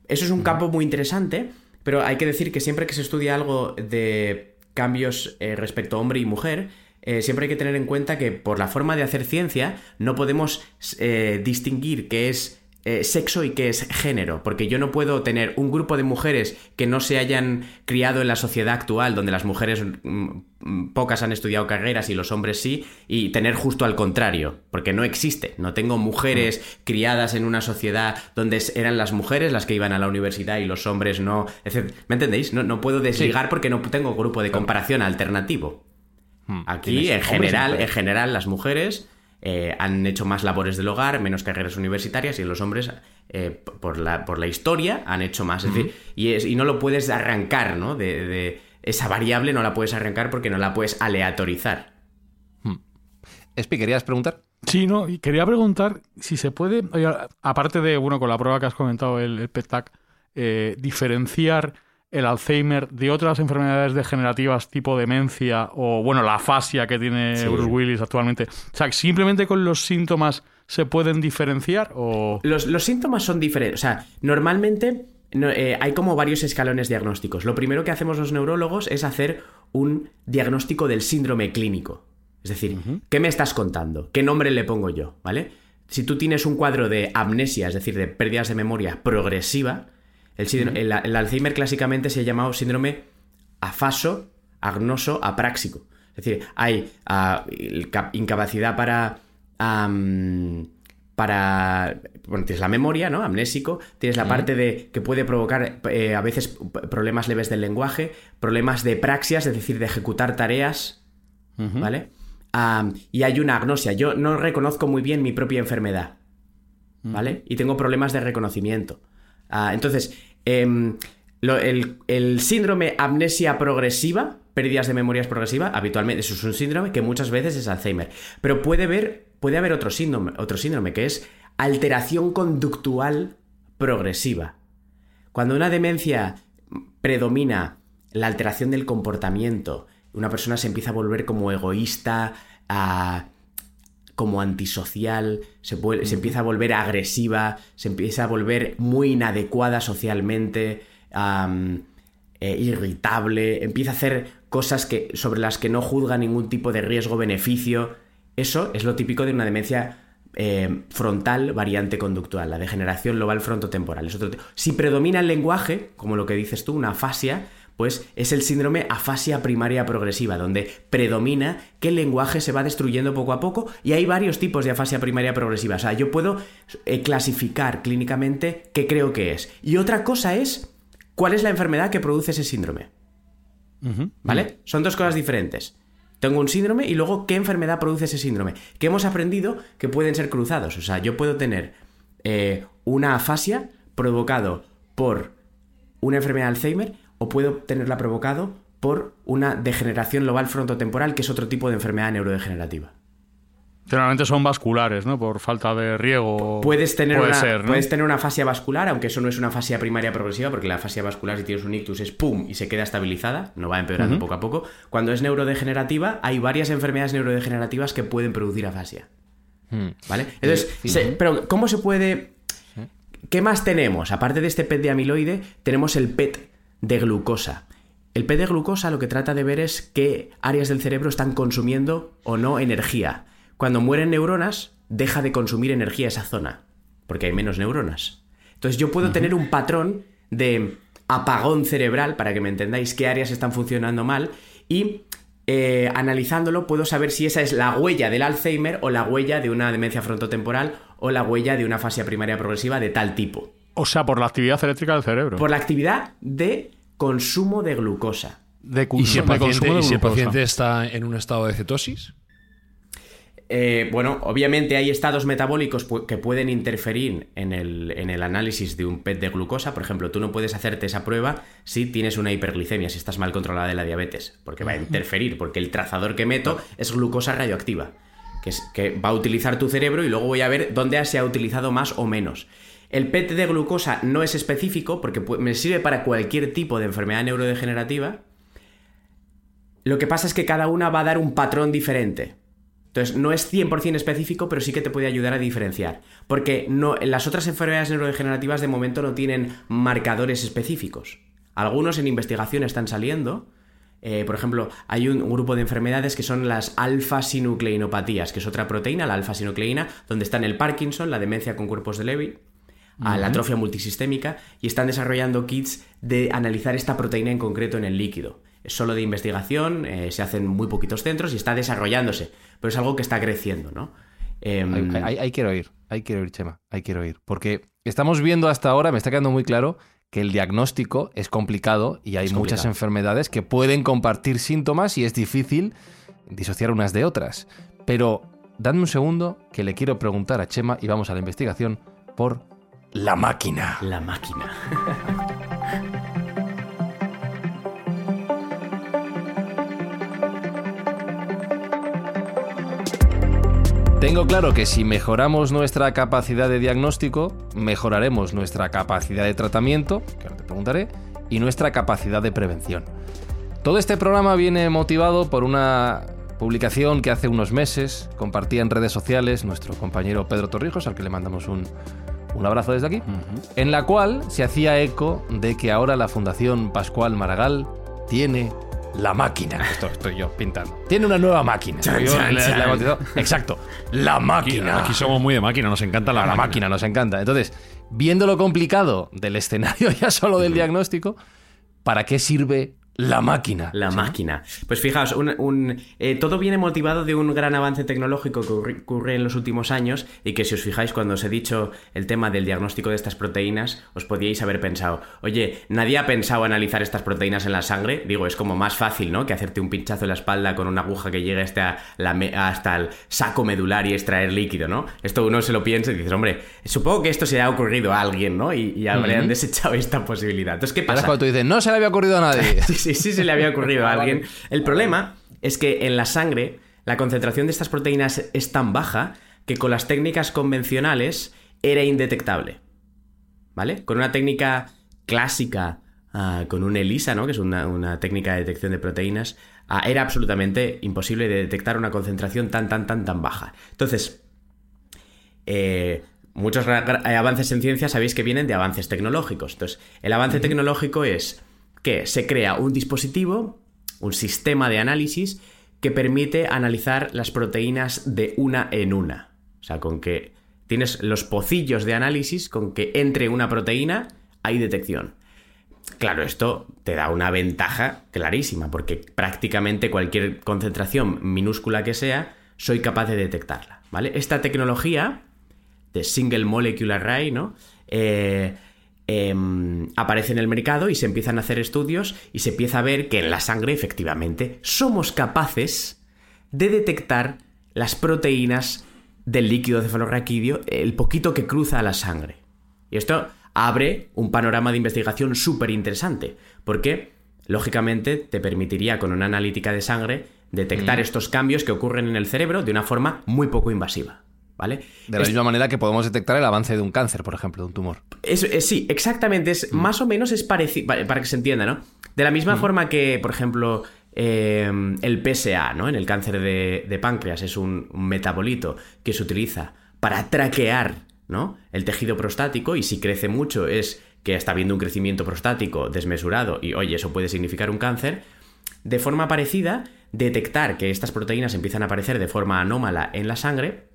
Eso es un campo muy interesante, pero hay que decir que siempre que se estudia algo de cambios eh, respecto a hombre y mujer, eh, siempre hay que tener en cuenta que por la forma de hacer ciencia no podemos eh, distinguir qué es eh, sexo y qué es género, porque yo no puedo tener un grupo de mujeres que no se hayan criado en la sociedad actual, donde las mujeres mm, mm, pocas han estudiado carreras y los hombres sí, y tener justo al contrario, porque no existe. No tengo mujeres criadas en una sociedad donde eran las mujeres las que iban a la universidad y los hombres no. etc. ¿Me entendéis? No, no puedo desligar porque no tengo grupo de comparación alternativo. Aquí, Tienes en general, en general, las mujeres eh, han hecho más labores del hogar, menos carreras universitarias, y los hombres, eh, por, la, por la historia, han hecho más. Es decir, y, es- y no lo puedes arrancar, ¿no? De, de- esa variable no la puedes arrancar porque no la puedes aleatorizar. Espi, ¿querías preguntar? Sí, no, y quería preguntar si se puede, oye, aparte de, bueno, con la prueba que has comentado, el, el PET-TAC, eh, diferenciar el Alzheimer de otras enfermedades degenerativas tipo demencia o, bueno, la afasia que tiene Sí. Bruce Willis actualmente. O sea, simplemente con los síntomas se pueden diferenciar o... Los, los síntomas son diferentes. O sea, normalmente no, eh, hay como varios escalones diagnósticos. Lo primero que hacemos los neurólogos es hacer un diagnóstico del síndrome clínico. Es decir, ¿qué me estás contando? ¿Qué nombre le pongo yo? ¿Vale? Si tú tienes un cuadro de amnesia, es decir, de pérdidas de memoria progresiva, el, síndro- el- el Alzheimer clásicamente se ha llamado síndrome afaso, agnoso, apráxico. Es decir, hay ah, incapacidad para. para. Bueno, tienes la memoria, ¿no? Amnésico. Tienes la parte de que puede provocar eh, a veces problemas leves del lenguaje, problemas de praxias, es decir, de ejecutar tareas. ¿Vale? Y hay una agnosia. Yo no reconozco muy bien mi propia enfermedad. ¿Vale? Y tengo problemas de reconocimiento. Ah, entonces, em, el, el síndrome amnesia progresiva, pérdidas de memorias progresiva, habitualmente eso es un síndrome que muchas veces es Alzheimer. Pero puede haber, puede haber otro, síndrome, otro síndrome que es alteración conductual progresiva. Cuando una demencia predomina la alteración del comportamiento, una persona se empieza a volver como egoísta, a- como antisocial, se, empieza a volver agresiva, se empieza a volver muy inadecuada socialmente, eh, irritable, empieza a hacer cosas que, sobre las que no juzga ningún tipo de riesgo-beneficio. Eso es lo típico de una demencia eh, frontal variante conductual, la degeneración global frontotemporal. Es otro si predomina el lenguaje, como lo que dices tú, una afasia, pues es el síndrome afasia primaria progresiva, donde predomina que el lenguaje se va destruyendo poco a poco y hay varios tipos de afasia primaria progresiva. O sea, yo puedo eh, clasificar clínicamente qué creo que es. Y otra cosa es cuál es la enfermedad que produce ese síndrome. ¿Vale? Son dos cosas diferentes. Tengo un síndrome y luego qué enfermedad produce ese síndrome. Que hemos aprendido que pueden ser cruzados. O sea, yo puedo tener eh, una afasia provocado por una enfermedad de Alzheimer o puedo tenerla provocado por una degeneración global frontotemporal, que es otro tipo de enfermedad neurodegenerativa. Generalmente son vasculares, ¿no? Por falta de riego. Puedes tener, Puede una, ser, ¿no? puedes tener una afasia vascular, aunque eso no es una afasia primaria progresiva, porque la afasia vascular, si tienes un ictus, es pum y se queda estabilizada, no va empeorando poco a poco. Cuando es neurodegenerativa, hay varias enfermedades neurodegenerativas que pueden producir afasia. Hmm. ¿Vale? Entonces, pero ¿cómo se puede... ¿Qué más tenemos? Aparte de este PET de amiloide, tenemos el PET de glucosa. El PET de glucosa lo que trata de ver es qué áreas del cerebro están consumiendo o no energía. Cuando mueren neuronas, deja de consumir energía esa zona, porque hay menos neuronas. Entonces yo puedo tener un patrón de apagón cerebral, para que me entendáis qué áreas están funcionando mal, y eh, analizándolo puedo saber si esa es la huella del Alzheimer o la huella de una demencia frontotemporal o la huella de una fase primaria progresiva de tal tipo. O sea, por la actividad eléctrica del cerebro. Por la actividad de consumo de glucosa. ¿Y si el paciente está en un estado de cetosis? Eh, bueno, obviamente hay estados metabólicos que pueden interferir en el, análisis de un PET de glucosa. Por ejemplo, tú no puedes hacerte esa prueba si tienes una hiperglicemia, si estás mal controlada de la diabetes, porque va a interferir, porque el trazador que meto es glucosa radioactiva, que, es, que va a utilizar tu cerebro y luego voy a ver dónde se ha utilizado más o menos. El PET de glucosa no es específico porque me sirve para cualquier tipo de enfermedad neurodegenerativa. Lo que pasa es que cada una va a dar un patrón diferente. Entonces, no es 100% específico, pero sí que te puede ayudar a diferenciar. Porque no, las otras enfermedades neurodegenerativas de momento no tienen marcadores específicos. Algunos en investigación están saliendo. Eh, por ejemplo, hay un, grupo de enfermedades que son las alfa-sinucleinopatías, que es otra proteína, la alfa-sinucleína, donde están el Parkinson, la demencia con cuerpos de Levy, la atrofia multisistémica, y están desarrollando kits de analizar esta proteína en concreto en el líquido solo de investigación, eh, se hacen muy poquitos centros y está desarrollándose, pero es algo que está creciendo, ¿no? Em, ahí, quiero ir, ahí quiero ir, Chema, ahí quiero ir, porque estamos viendo hasta ahora, me está quedando muy claro que el diagnóstico es complicado y hay muchas enfermedades que pueden compartir síntomas y es difícil disociar unas de otras. Pero dadme un segundo que le quiero preguntar a Chema y vamos a la investigación por la máquina. La máquina. Tengo claro que si mejoramos nuestra capacidad de diagnóstico, mejoraremos nuestra capacidad de tratamiento, que ahora te preguntaré, y nuestra capacidad de prevención. Todo este programa viene motivado por una publicación que hace unos meses compartía en redes sociales nuestro compañero Pedro Torrijos, al que le mandamos un, abrazo desde aquí, en la cual se hacía eco de que ahora la Fundación Pascual Maragall tiene la máquina. Esto estoy yo pintando. Tiene una nueva máquina. Exacto. La máquina. Aquí, somos muy de máquina, nos encanta la, la máquina. Nos encanta. Entonces, viendo lo complicado del escenario ya solo del diagnóstico, ¿para qué sirve la máquina. La máquina. Pues fijaos, un, eh, todo viene motivado de un gran avance tecnológico que ocurre en los últimos años y que si os fijáis cuando os he dicho el tema del diagnóstico de estas proteínas, os podíais haber pensado, oye, nadie ha pensado analizar estas proteínas en la sangre. Digo, es como más fácil, ¿no? Que hacerte un pinchazo en la espalda con una aguja que llegue hasta, la, hasta el saco medular y extraer líquido, ¿no? Esto uno se lo piensa y dices, hombre, supongo que esto se ha ocurrido a alguien, ¿no? Y, habrían desechado esta posibilidad. Entonces, ¿qué pasa? cuando tú dices, no se le había ocurrido a nadie. sí, sí se le había ocurrido a alguien. El problema es que en la sangre la concentración de estas proteínas es tan baja que con las técnicas convencionales era indetectable. ¿Vale? Con una técnica clásica, ah, con un ELISA, ¿no? que es una, técnica de detección de proteínas, ah, era absolutamente imposible de detectar una concentración tan, tan, tan, tan baja. Entonces, eh, muchos avances en ciencia sabéis que vienen de avances tecnológicos. Entonces, el avance tecnológico es que se crea un dispositivo, un sistema de análisis que permite analizar las proteínas de una en una. O sea, con que tienes los pocillos de análisis, con que entre una proteína hay detección. Claro, esto te da una ventaja clarísima, porque prácticamente cualquier concentración minúscula que sea, soy capaz de detectarla. ¿Vale? Esta tecnología de Single Molecule Array, ¿no? Eh, Em, aparece en el mercado y se empiezan a hacer estudios y se empieza a ver que en la sangre efectivamente somos capaces de detectar las proteínas del líquido cefalorraquídeo, el poquito que cruza a la sangre. Y esto abre un panorama de investigación súper interesante, porque lógicamente te permitiría con una analítica de sangre detectar mm. estos cambios que ocurren en el cerebro de una forma muy poco invasiva. ¿Vale? De la misma manera que podemos detectar el avance de un cáncer, por ejemplo, de un tumor. Es, sí, exactamente. Es, mm. Más o menos es parecido, para que se entienda, ¿no? De la misma mm. forma que, por ejemplo, eh, el PSA, ¿no? En el cáncer de, páncreas es un, metabolito que se utiliza para traquear, ¿no? El tejido prostático y si crece mucho es que está habiendo un crecimiento prostático desmesurado y, oye, eso puede significar un cáncer. De forma parecida, detectar que estas proteínas empiezan a aparecer de forma anómala en la sangre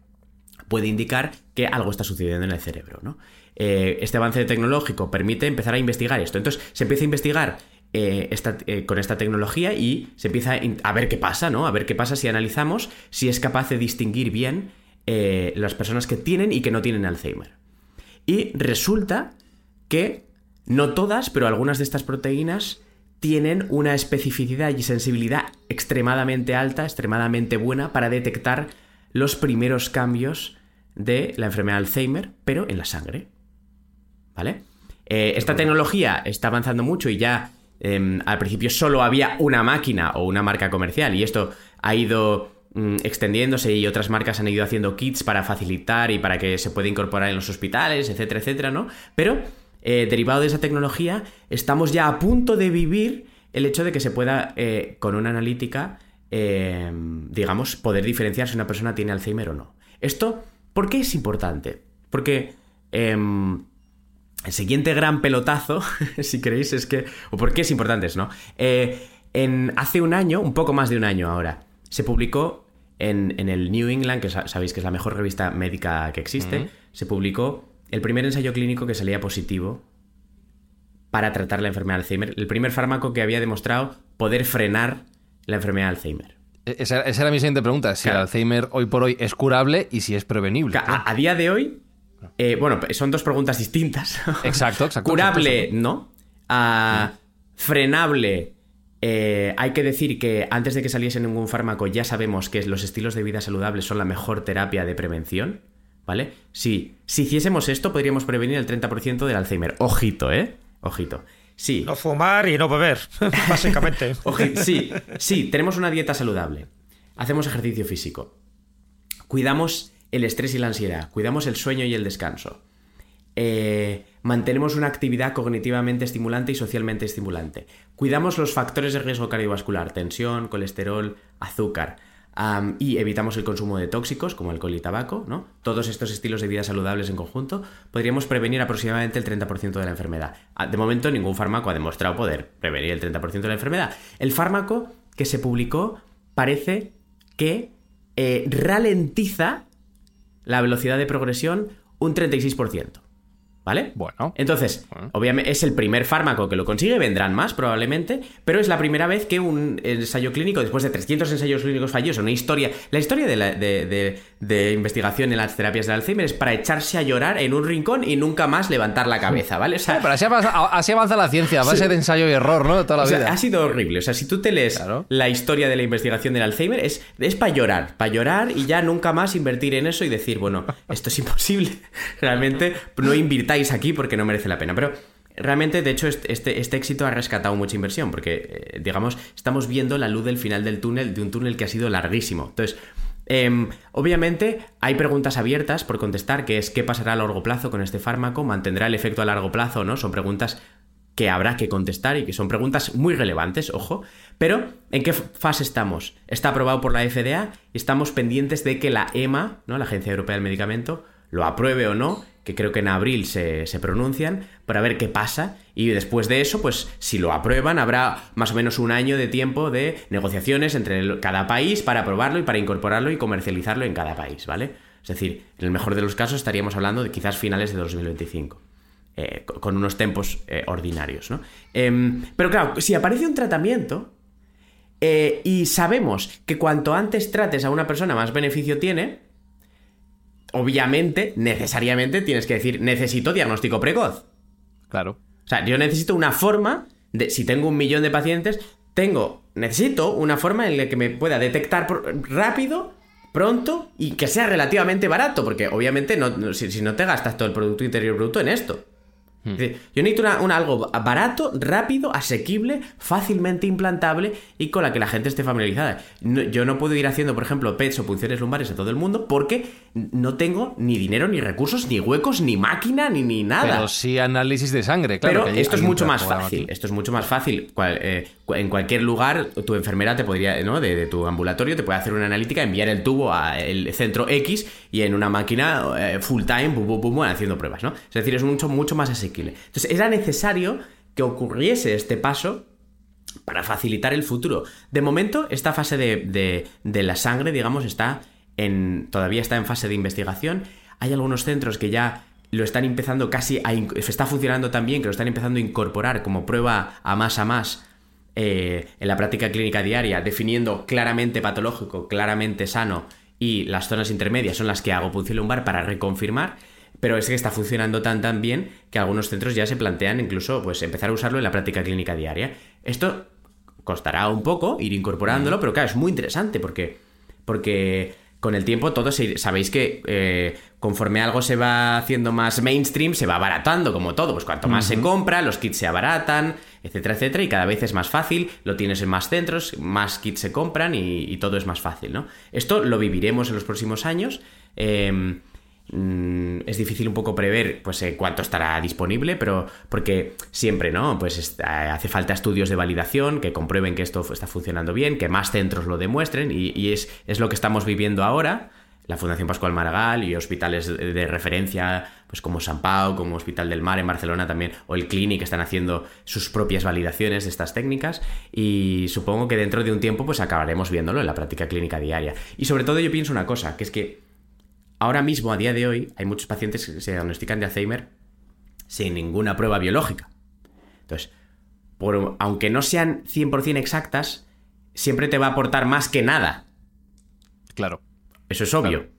puede indicar que algo está sucediendo en el cerebro. ¿no? Eh, este avance tecnológico permite empezar a investigar esto. Entonces se empieza a investigar eh, eh, con esta tecnología y se empieza a, ver qué pasa, ¿no? A ver qué pasa si analizamos si es capaz de distinguir bien las personas que tienen y que no tienen Alzheimer. Y resulta que no todas, pero algunas de estas proteínas tienen una especificidad y sensibilidad extremadamente alta, extremadamente buena para detectar los primeros cambios de la enfermedad de Alzheimer, pero en la sangre. ¿Vale? Eh, esta tecnología está avanzando mucho y ya em, al principio solo había una máquina o una marca comercial y esto ha ido mm, extendiéndose y otras marcas han ido haciendo kits para facilitar y para que se pueda incorporar en los hospitales, etcétera, etcétera, ¿no? Pero eh, derivado de esa tecnología estamos ya a punto de vivir el hecho de que se pueda, eh, con una analítica, Em, digamos, poder diferenciar si una persona tiene Alzheimer o no. Esto, ¿por qué es importante? Porque em, el siguiente gran pelotazo, si queréis, es que... ¿O por qué es importante no? Eh, en, hace un año, un poco más de un año ahora, se publicó en, el New England, que sabéis que es la mejor revista médica que existe, se publicó el primer ensayo clínico que salía positivo para tratar la enfermedad de Alzheimer, el primer fármaco que había demostrado poder frenar la enfermedad de Alzheimer. E-, esa, era mi siguiente pregunta, si el Alzheimer hoy por hoy es curable y si es prevenible. A, día de hoy, eh, bueno, son dos preguntas distintas. Exacto, exacto. Curable, no. Ah, frenable, eh, hay que decir que antes de que saliese ningún fármaco ya sabemos que los estilos de vida saludables son la mejor terapia de prevención. ¿Vale? Si, si hiciésemos esto, podríamos prevenir el 30% del Alzheimer. Ojito, ¿eh? Ojito. Sí. No fumar y no beber, básicamente. sí, sí, tenemos una dieta saludable. Hacemos ejercicio físico. Cuidamos el estrés y la ansiedad. Cuidamos el sueño y el descanso. Eh, mantenemos una actividad cognitivamente estimulante y socialmente estimulante. Cuidamos los factores de riesgo cardiovascular, tensión, colesterol, azúcar y evitamos el consumo de tóxicos como alcohol y tabaco, ¿no? Todos estos estilos de vida saludables en conjunto podríamos prevenir aproximadamente el 30% de la enfermedad. Ah, de momento ningún fármaco ha demostrado poder prevenir el 30% de la enfermedad. El fármaco que se publicó parece que eh, ralentiza la velocidad de progresión un 36%. ¿Vale? Bueno. Entonces, obviamente es el primer fármaco que lo consigue, vendrán más probablemente, pero es la primera vez que un ensayo clínico, después de 300 ensayos clínicos fallidos, una historia, la historia de, investigación en las terapias del Alzheimer es para echarse a llorar en un rincón y nunca más levantar la cabeza, ¿vale? O pero así avanza, la ciencia, a base de ensayo y error, ¿no? Toda la vida. ha sido horrible. O sea, si tú te lees la historia de la investigación del Alzheimer, es, es para llorar, para llorar y ya nunca más invertir en eso y decir, bueno, esto es imposible. Realmente no invirtáis aquí porque no merece la pena. Pero realmente, de hecho, este, este, este éxito ha rescatado mucha inversión porque, eh, digamos, estamos viendo la luz del final del túnel, de un túnel que ha sido larguísimo. Entonces, em, obviamente hay preguntas abiertas por contestar, que es qué pasará a largo plazo con este fármaco, mantendrá el efecto a largo plazo, ¿no? Son preguntas que habrá que contestar y que son preguntas muy relevantes, ojo, pero ¿en qué fase estamos? Está aprobado por la FDA y estamos pendientes de que la EMA, ¿no? la Agencia Europea del Medicamento, lo apruebe o no que creo que en abril se, pronuncian, para ver qué pasa. Y después de eso, pues si lo aprueban, habrá más o menos un año de tiempo de negociaciones entre cada país para aprobarlo y para incorporarlo y comercializarlo en cada país, ¿vale? Es decir, en el mejor de los casos estaríamos hablando de quizás finales de 2025. Eh, con unos tempos eh, ordinarios, ¿no? Em, pero claro, si aparece un tratamiento eh, y sabemos que cuanto antes trates a una persona más beneficio tiene, obviamente, necesariamente tienes que decir, necesito diagnóstico precoz. Claro. O sea, yo necesito una forma de, si tengo un millón de pacientes, tengo, necesito una forma en la que me pueda detectar rápido, pronto y que sea relativamente barato, porque obviamente no, si, no te gastas todo el Producto Interior Bruto en esto. Decir, yo necesito una, una- algo barato, rápido, asequible, fácilmente implantable y con la que la gente esté familiarizada. No- yo no puedo ir haciendo, por ejemplo, PETs o punciones lumbares a todo el mundo porque no tengo ni dinero, ni recursos, ni huecos, ni máquina, ni, ni nada. Pero sí análisis de sangre, claro. Pero que esto es mucho más fácil. aquí. Esto es mucho más fácil. Cual- eh, en cualquier lugar, tu enfermera te podría, ¿no? De, de tu ambulatorio, te puede hacer una analítica, enviar el tubo al centro X y en una máquina eh, full time, bum, bum, bum, haciendo pruebas, ¿no? Es decir, es mucho, mucho más asequible. Entonces, era necesario que ocurriese este paso para facilitar el futuro. De momento, esta fase de, la sangre, digamos, está en. todavía está en fase de investigación. Hay algunos centros que ya lo están empezando casi a. está funcionando tan que lo están empezando a incorporar como prueba a más a más eh, en la práctica clínica diaria, definiendo claramente patológico, claramente sano y las zonas intermedias son las que hago punción lumbar para reconfirmar. Pero es que está funcionando tan tan bien que algunos centros ya se plantean incluso pues empezar a usarlo en la práctica clínica diaria. Esto costará un poco ir incorporándolo, pero claro, es muy interesante porque, porque con el tiempo todos sabéis que eh, conforme algo se va haciendo más mainstream, se va abaratando, como todo. Pues cuanto más se compra, los kits se abaratan, etcétera, etcétera, y cada vez es más fácil, lo tienes en más centros, más kits se compran y, y todo es más fácil, ¿no? Esto lo viviremos en los próximos años. eh, Mm, es difícil un poco prever pues eh, cuánto estará disponible, pero porque siempre, ¿no? Pues está- hace falta estudios de validación que comprueben que esto está funcionando bien, que más centros lo demuestren y, es, es lo que estamos viviendo ahora. La Fundación Pascual Maragall y hospitales de, de referencia, pues como San Pau, como Hospital del Mar en Barcelona también, o el Clinic están haciendo sus propias validaciones de estas técnicas y supongo que dentro de un tiempo pues acabaremos viéndolo en la práctica clínica diaria. Y sobre todo yo pienso una cosa, que es que Ahora mismo, a día de hoy, hay muchos pacientes que se diagnostican de Alzheimer sin ninguna prueba biológica. Entonces, por- aunque no sean 100% exactas, siempre te va a aportar más que nada. Claro. Eso es obvio. Claro.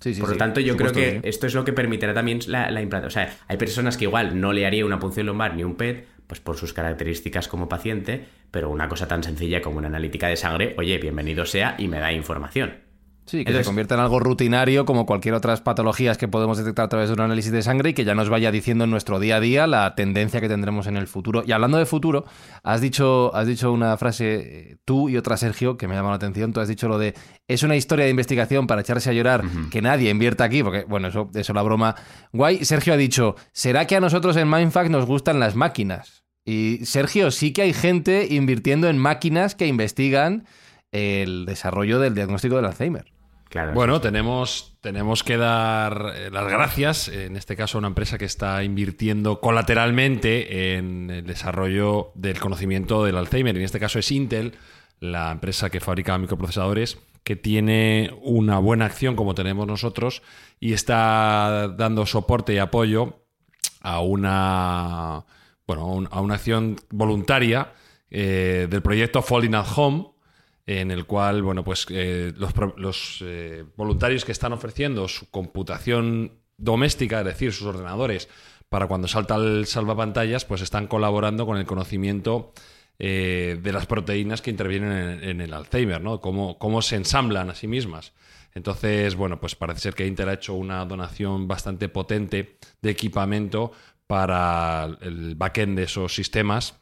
Sí, sí, Por lo sí, tanto, yo creo que esto es lo que permitirá también la, la implantación. O sea, hay personas que igual no le haría una punción lumbar ni un PET, pues por sus características como paciente, pero una cosa tan sencilla como una analítica de sangre, oye, bienvenido sea y me da información. Sí, que Entonces- se convierta en algo rutinario como cualquier otras patologías que podemos detectar a través de un análisis de sangre y que ya nos vaya diciendo en nuestro día a día la tendencia que tendremos en el futuro. Y hablando de futuro, has dicho, has dicho una frase, eh, tú y otra Sergio, que me ha llamado la atención. Tú has dicho lo de es una historia de investigación para echarse a llorar, que nadie invierta aquí, porque, bueno, eso, eso la broma. Guay, Sergio ha dicho, ¿será que a nosotros en Mindfact nos gustan las máquinas? Y Sergio, sí que hay gente invirtiendo en máquinas que investigan el desarrollo del diagnóstico del Alzheimer. Claro. Bueno, tenemos, tenemos que dar eh, las gracias, en este caso a una empresa que está invirtiendo colateralmente en el desarrollo del conocimiento del Alzheimer. En este caso es Intel, la empresa que fabrica microprocesadores, que tiene una buena acción como tenemos nosotros y está dando soporte y apoyo a una, bueno, a una acción voluntaria eh, del proyecto Falling at Home, en el cual, bueno, pues eh, los, eh, voluntarios que están ofreciendo su computación doméstica, es decir, sus ordenadores, para cuando salta el salvapantallas, pues están colaborando con el conocimiento eh, de las proteínas que intervienen en, el Alzheimer, ¿no? Cómo, cómo se ensamblan a sí mismas. Entonces, bueno, pues parece ser que Intel ha hecho una donación bastante potente de equipamiento para el backend de esos sistemas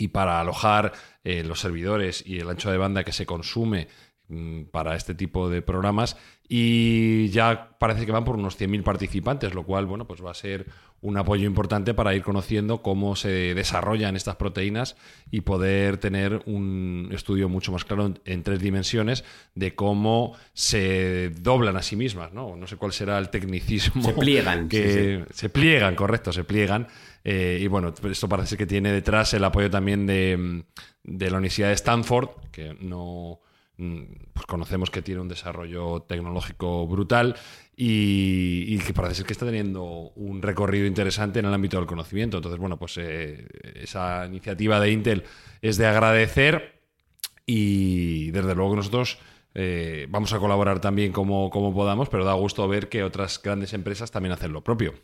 y para alojar eh, los servidores y el ancho de banda que se consume mm, para este tipo de programas y ya parece que van por unos 100.000 participantes, lo cual bueno, pues va a ser un apoyo importante para ir conociendo cómo se desarrollan estas proteínas y poder tener un estudio mucho más claro en, en tres dimensiones de cómo se doblan a sí mismas, ¿no? No sé cuál será el tecnicismo. Se pliegan, que sí, se pliegan, correcto, se pliegan. Eh, y bueno, esto parece que tiene detrás el apoyo también de, mm, de la Universidad de Stanford, que no mm, pues conocemos que tiene un desarrollo tecnológico brutal y, que parece ser que está teniendo un recorrido interesante en el ámbito del conocimiento. Entonces, bueno, pues eh, esa iniciativa de Intel es de agradecer y desde luego nosotros eh, vamos a colaborar también como, como podamos, pero da gusto ver que otras grandes empresas también hacen lo propio.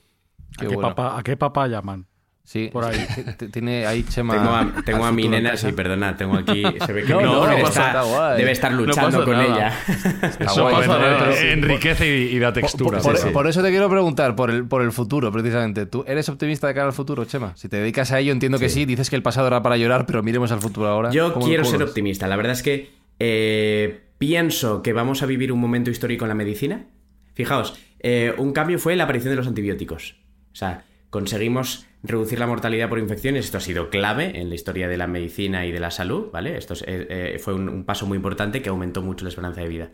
¿A Qué bueno. papá, ¿A qué papá llaman? Sí, Por ahí. Tiene ahí Chema. Tengo a, tengo al a mi nena, sí, perdona, tengo aquí. Se ve que No, mi no, no está- pasa nada, guay. debe estar luchando con nada. ella. Está Eso guay, pasa sí. Enriquece y, y da textura. Por, sí, sí. por eso te quiero preguntar, por el, por el futuro, precisamente. ¿Tú eres optimista de cara al futuro, Chema? Si te dedicas a ello, entiendo que sí. Dices que el pasado era para llorar, pero miremos al futuro ahora. Yo ¿Cómo lo quiero ser optimista. La verdad es que eh, pienso que vamos a vivir un momento histórico en la medicina. Fijaos, eh, un cambio fue la aparición de los antibióticos. O sea, conseguimos reducir la mortalidad por infecciones. Esto ha sido clave en la historia de la medicina y de la salud, ¿vale? Esto es- eh, eh, fue un, un paso muy importante que aumentó mucho la esperanza de vida.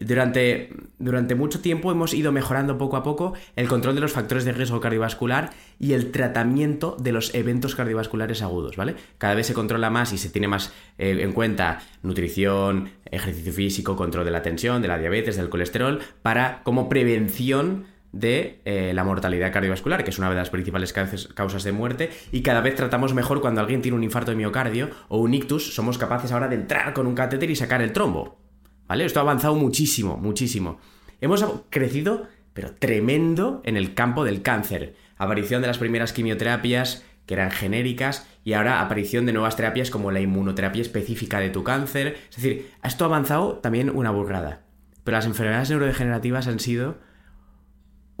Durante, durante mucho tiempo hemos ido mejorando poco a poco el control de los factores de riesgo cardiovascular y el tratamiento de los eventos cardiovasculares agudos, ¿vale? Cada vez se controla más y se tiene más eh, en cuenta nutrición, ejercicio físico, control de la tensión, de la diabetes, del colesterol, para como prevención de eh, la mortalidad cardiovascular, que es una de las principales causas- de muerte, y cada vez tratamos mejor cuando alguien tiene un infarto de miocardio o un ictus, somos capaces ahora de entrar con un catéter y sacar el trombo. ¿Vale? Esto ha avanzado muchísimo, muchísimo. Hemos crecido, pero tremendo, en el campo del cáncer. Aparición de las primeras quimioterapias que eran genéricas y ahora aparición de nuevas terapias como la inmunoterapia específica de tu cáncer. Es decir, esto ha avanzado también una burrada. Pero las enfermedades neurodegenerativas han sido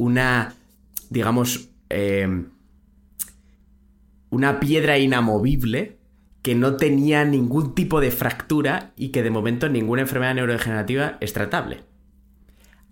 una, digamos, eh, una piedra inamovible que no tenía ningún tipo de fractura y que de momento ninguna enfermedad neurodegenerativa es tratable.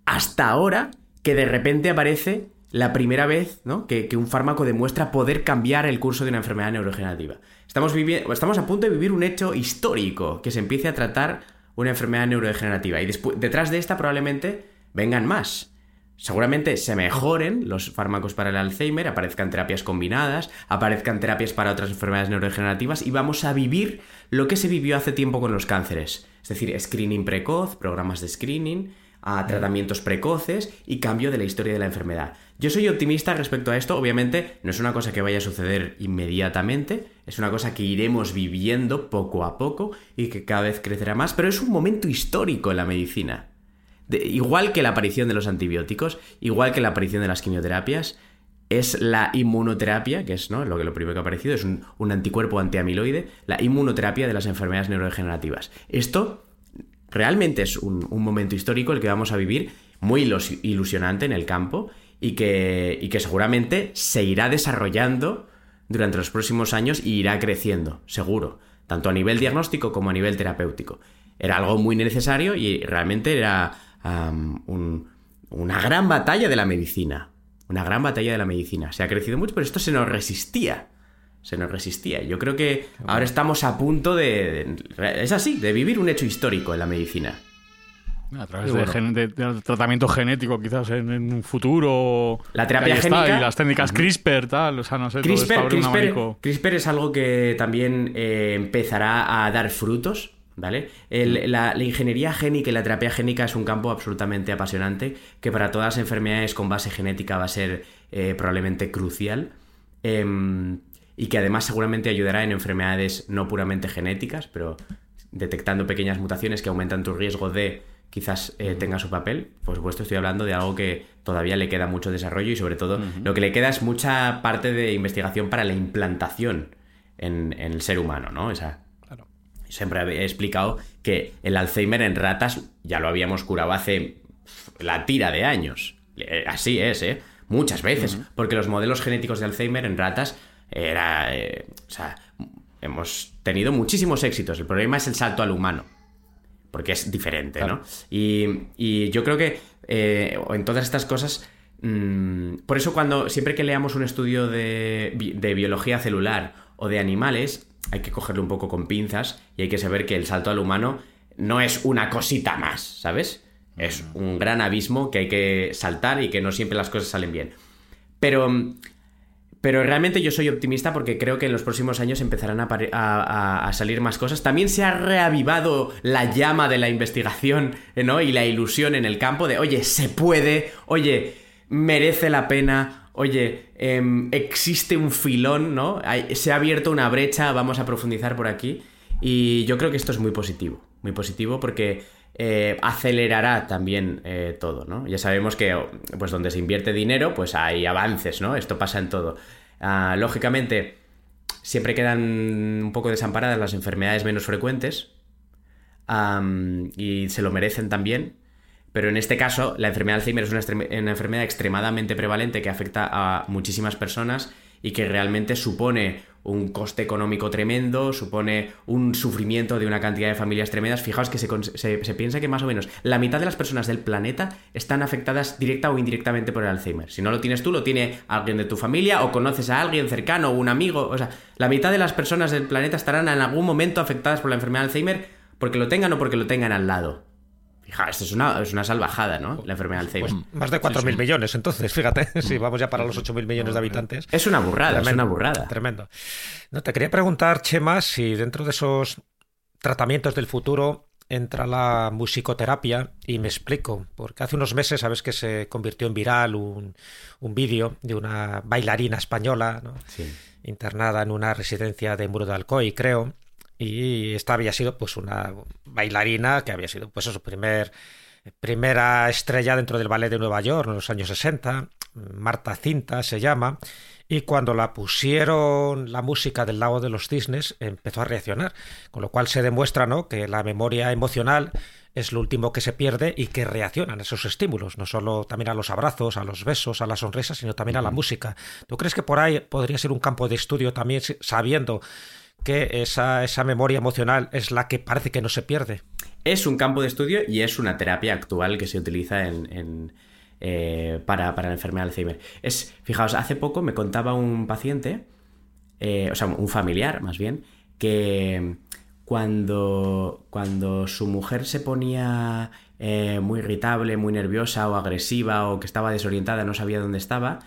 Hasta ahora que de repente aparece la primera vez ¿no? que, un fármaco demuestra poder cambiar el curso de una enfermedad neurodegenerativa. Estamos, estamos a punto de vivir un hecho histórico, que se empiece a tratar una enfermedad neurodegenerativa. Y detrás de esta probablemente vengan más. Seguramente se mejoren los fármacos para el Alzheimer, aparezcan terapias combinadas, aparezcan terapias para otras enfermedades neurodegenerativas y vamos a vivir lo que se vivió hace tiempo con los cánceres. Es decir, screening precoz, programas de screening, a tratamientos precoces y cambio de la historia de la enfermedad. Yo soy optimista respecto a esto, obviamente no es una cosa que vaya a suceder inmediatamente, es una cosa que iremos viviendo poco a poco y que cada vez crecerá más, pero es un momento histórico en la medicina. Igual que la aparición de los antibióticos, igual que la aparición de las quimioterapias, es la inmunoterapia, que es ¿no? lo que lo primero que ha aparecido, es un, anticuerpo antiamiloide, la inmunoterapia de las enfermedades neurodegenerativas. Esto realmente es un, un momento histórico el que vamos a vivir, muy ilus- ilusionante en el campo y que, y que seguramente se irá desarrollando durante los próximos años y irá creciendo, seguro, tanto a nivel diagnóstico como a nivel terapéutico. Era algo muy necesario y realmente era un- una gran batalla de la medicina. Una gran batalla de la medicina. Se ha crecido mucho, pero esto se nos resistía. Se nos resistía. Yo creo que ahora estamos a punto de, de- Es así, de vivir un hecho histórico en la medicina. A través de, gen- de- de tratamiento genético, quizás en, en un futuro. La terapia está, génica- Y las técnicas CRISPR, tal. O sea, no sé. todo CRISPR, un CRISPR. CRISPR es algo que también eh, empezará a dar frutos, ¿vale? El- la, la ingeniería génica y la terapia génica es un campo absolutamente apasionante que para todas las enfermedades con base genética va a ser eh, probablemente crucial. em, y que además seguramente ayudará en enfermedades no puramente genéticas, pero detectando pequeñas mutaciones que aumentan tu riesgo de quizás eh, tenga su papel. Por supuesto, estoy hablando de algo que todavía le queda mucho desarrollo y sobre todo lo que le queda es mucha parte de investigación para la implantación en, en el ser humano, ¿no? Esa, Siempre he explicado que el Alzheimer en ratas ya lo habíamos curado hace la tira de años. Eh, Así es, ¿eh? Muchas veces. Porque los modelos genéticos de Alzheimer en ratas era... eh, o sea, hemos tenido muchísimos éxitos. El problema es el salto al humano. Porque es diferente, ¿no? Y, y yo creo que eh, en todas estas cosas... mm, por eso cuando siempre que leamos un estudio de, de biología celular o de animales, hay que cogerlo un poco con pinzas y hay que saber que el salto al humano no es una cosita más, ¿sabes? Es un gran abismo que hay que saltar y que no siempre las cosas salen bien. Pero, pero realmente yo soy optimista porque creo que en los próximos años empezarán a, salir más cosas. También se ha reavivado la llama de la investigación ¿no? y la ilusión en el campo de, oye, se puede, oye, merece la pena, oye, em, existe un filón, ¿no? Se ha abierto una brecha, vamos a profundizar por aquí. Y yo creo que esto es muy positivo, muy positivo porque eh, acelerará también eh, todo, ¿no? Ya sabemos que pues donde se invierte dinero, pues hay avances, ¿no? Esto pasa en todo. Ah, lógicamente, siempre quedan un poco desamparadas las enfermedades menos frecuentes y se lo merecen también. Pero en este caso, la enfermedad de Alzheimer es una, enfermedad extremadamente prevalente que afecta a muchísimas personas y que realmente supone un coste económico tremendo, supone un sufrimiento de una cantidad de familias tremendas. Fijaos que se, piensa que más o menos la mitad de las personas del planeta están afectadas directa o indirectamente por el Alzheimer. Si no lo tienes tú, lo tiene alguien de tu familia o conoces a alguien cercano o un amigo. O sea, la mitad de las personas del planeta estarán en algún momento afectadas por la enfermedad de Alzheimer porque lo tengan o porque lo tengan al lado. Fija, esto es una, es una salvajada, ¿no? La enfermedad de Alzheimer. Pues más de 4.000 millones, entonces, fíjate, si vamos ya para los 8.000 millones de habitantes. Es una burrada, es una burrada. Tremendo. No, te quería preguntar, Chema, si dentro de esos tratamientos del futuro entra la musicoterapia y me explico, porque hace unos meses sabes que se convirtió en viral un, un vídeo de una bailarina española ¿no? internada en una residencia de Muro de Alcoy, creo, y esta había sido pues una bailarina que había sido pues su primer primera estrella dentro del ballet de Nueva York en los años 60, Marta Cinta se llama, y cuando la pusieron la música del lago de los cisnes empezó a reaccionar, con lo cual se demuestra ¿no? que la memoria emocional es lo último que se pierde y que reaccionan a esos estímulos, no solo también a los abrazos, a los besos, a las sonrisas, sino también a la música. ¿Tú crees que por ahí podría ser un campo de estudio también sabiendo que esa, esa memoria emocional es la que parece que no se pierde. Es un campo de estudio y es una terapia actual que se utiliza en, eh, para, la enfermedad de Alzheimer. Es, fijaos, hace poco me contaba un paciente, eh, o sea, un familiar más bien, que cuando, cuando su mujer se ponía eh, muy irritable, muy nerviosa o agresiva o que estaba desorientada, no sabía dónde estaba,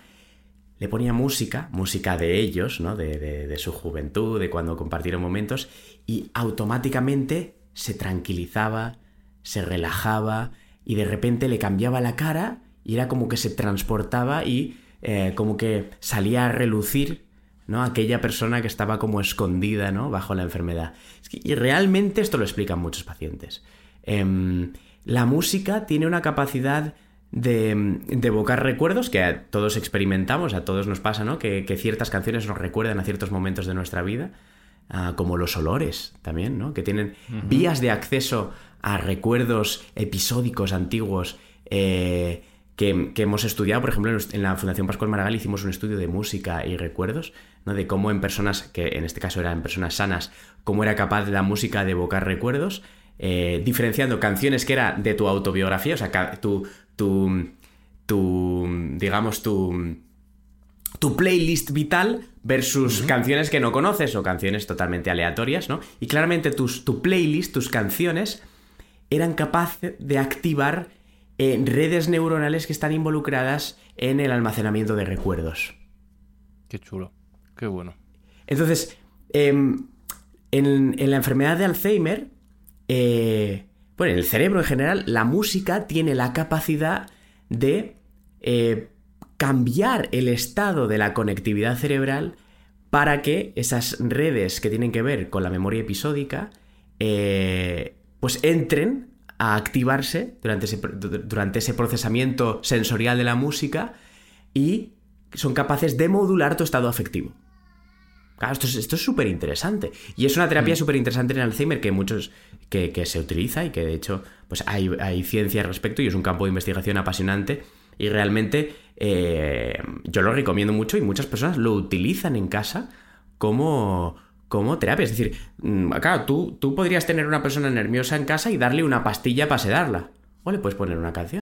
le ponía música, música de ellos, ¿no? De, su juventud, de cuando compartieron momentos, y automáticamente se tranquilizaba, se relajaba, y de repente le cambiaba la cara, y era como que se transportaba y eh, como que salía a relucir, ¿no? Aquella persona que estaba como escondida, ¿no? Bajo la enfermedad. y realmente esto lo explican muchos pacientes. Em, la música tiene una capacidad de, evocar recuerdos que todos experimentamos, a todos nos pasa, ¿no? Que, ciertas canciones nos recuerdan a ciertos momentos de nuestra vida, ah, como los olores también, ¿no? Que tienen vías de acceso a recuerdos episódicos antiguos eh, que, hemos estudiado. Por ejemplo, en la Fundación Pascual Maragall hicimos un estudio de música y recuerdos, ¿no? De cómo en personas, que en este caso eran personas sanas, cómo era capaz la música de evocar recuerdos. Eh, diferenciando canciones que era de tu autobiografía, o sea, tu, tu, digamos, tu, tu playlist vital versus canciones que no conoces o canciones totalmente aleatorias, ¿no? Y claramente tus, tu playlist, tus canciones, eran capaces de activar eh, redes neuronales que están involucradas en el almacenamiento de recuerdos. Qué chulo, qué bueno. Entonces, em, en, la enfermedad de Alzheimer, eh, bueno, en el cerebro en general, la música tiene la capacidad de eh, cambiar el estado de la conectividad cerebral para que esas redes que tienen que ver con la memoria episódica eh, pues entren a activarse durante ese, durante ese procesamiento sensorial de la música y son capaces de modular tu estado afectivo. Claro, esto es súper interesante. Y es una terapia mm. súper interesante en Alzheimer que muchos que, se utiliza y que de hecho pues hay, ciencia al respecto y es un campo de investigación apasionante y realmente eh, yo lo recomiendo mucho y muchas personas lo utilizan en casa como, como terapia. Es decir, mm, claro, tú, tú podrías tener una persona nerviosa en casa y darle una pastilla para sedarla. O le puedes poner una canción.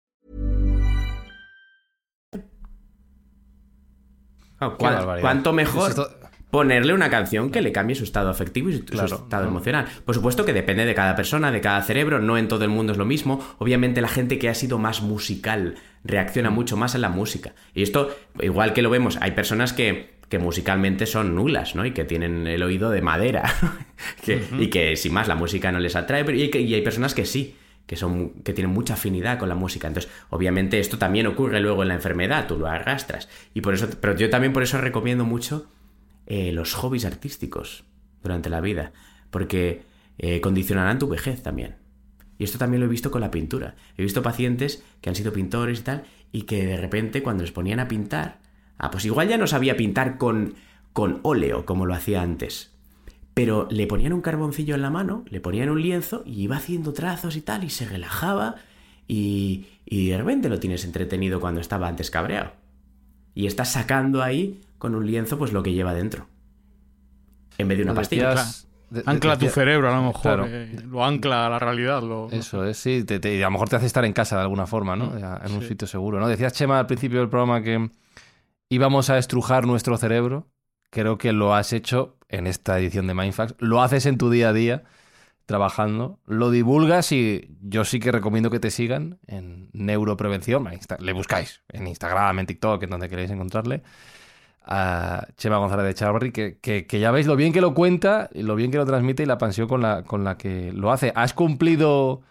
¿Cuánto mejor? ponerle una canción que le cambie su estado afectivo y su, estado ¿no? emocional. Por supuesto que depende de cada persona, de cada cerebro, no en todo el mundo es lo mismo. Obviamente la gente que ha sido más musical reacciona mucho más a la música. Y esto, igual que lo vemos, hay personas que, que musicalmente son nulas, ¿no? Y que tienen el oído de madera. que- Y que sin más la música no les atrae, pero y, que- y hay personas que sí. Que, son, que tienen mucha afinidad con la música. Entonces, obviamente, esto también ocurre luego en la enfermedad, tú lo arrastras. Y por eso, pero yo también por eso recomiendo mucho eh, los hobbies artísticos durante la vida, porque eh, condicionarán tu vejez también. Y esto también lo he visto con la pintura. He visto pacientes que han sido pintores y tal, y que de repente cuando les ponían a pintar, ah, pues igual ya no sabía pintar con, con óleo como lo hacía antes. Pero le ponían un carboncillo en la mano, le ponían un lienzo y iba haciendo trazos y tal, y se relajaba, y, y de repente lo tienes entretenido cuando estaba antes cabreado. Y estás sacando ahí con un lienzo pues lo que lleva dentro. En vez de una pastilla. Decías- de- de- Ancla tu cerebro, a lo mejor. Claro. eh, lo ancla a la realidad. Lo, Eso es, sí. te- a lo mejor te hace estar en casa de alguna forma, ¿no? Ya, en un sitio seguro, ¿no? Decías, Chema, al principio del programa que íbamos a estrujar nuestro cerebro. Creo que lo has hecho en esta edición de Mindfax. Lo haces en tu día a día, trabajando. Lo divulgas y yo sí que recomiendo que te sigan en Neuroprevención. Le buscáis en Instagram, en TikTok, en donde queréis encontrarle. A Chema González de Chavarri, que, que- que ya veis lo bien que lo cuenta, y lo bien que lo transmite y la pasión con la, con la que lo hace. ¿Has cumplido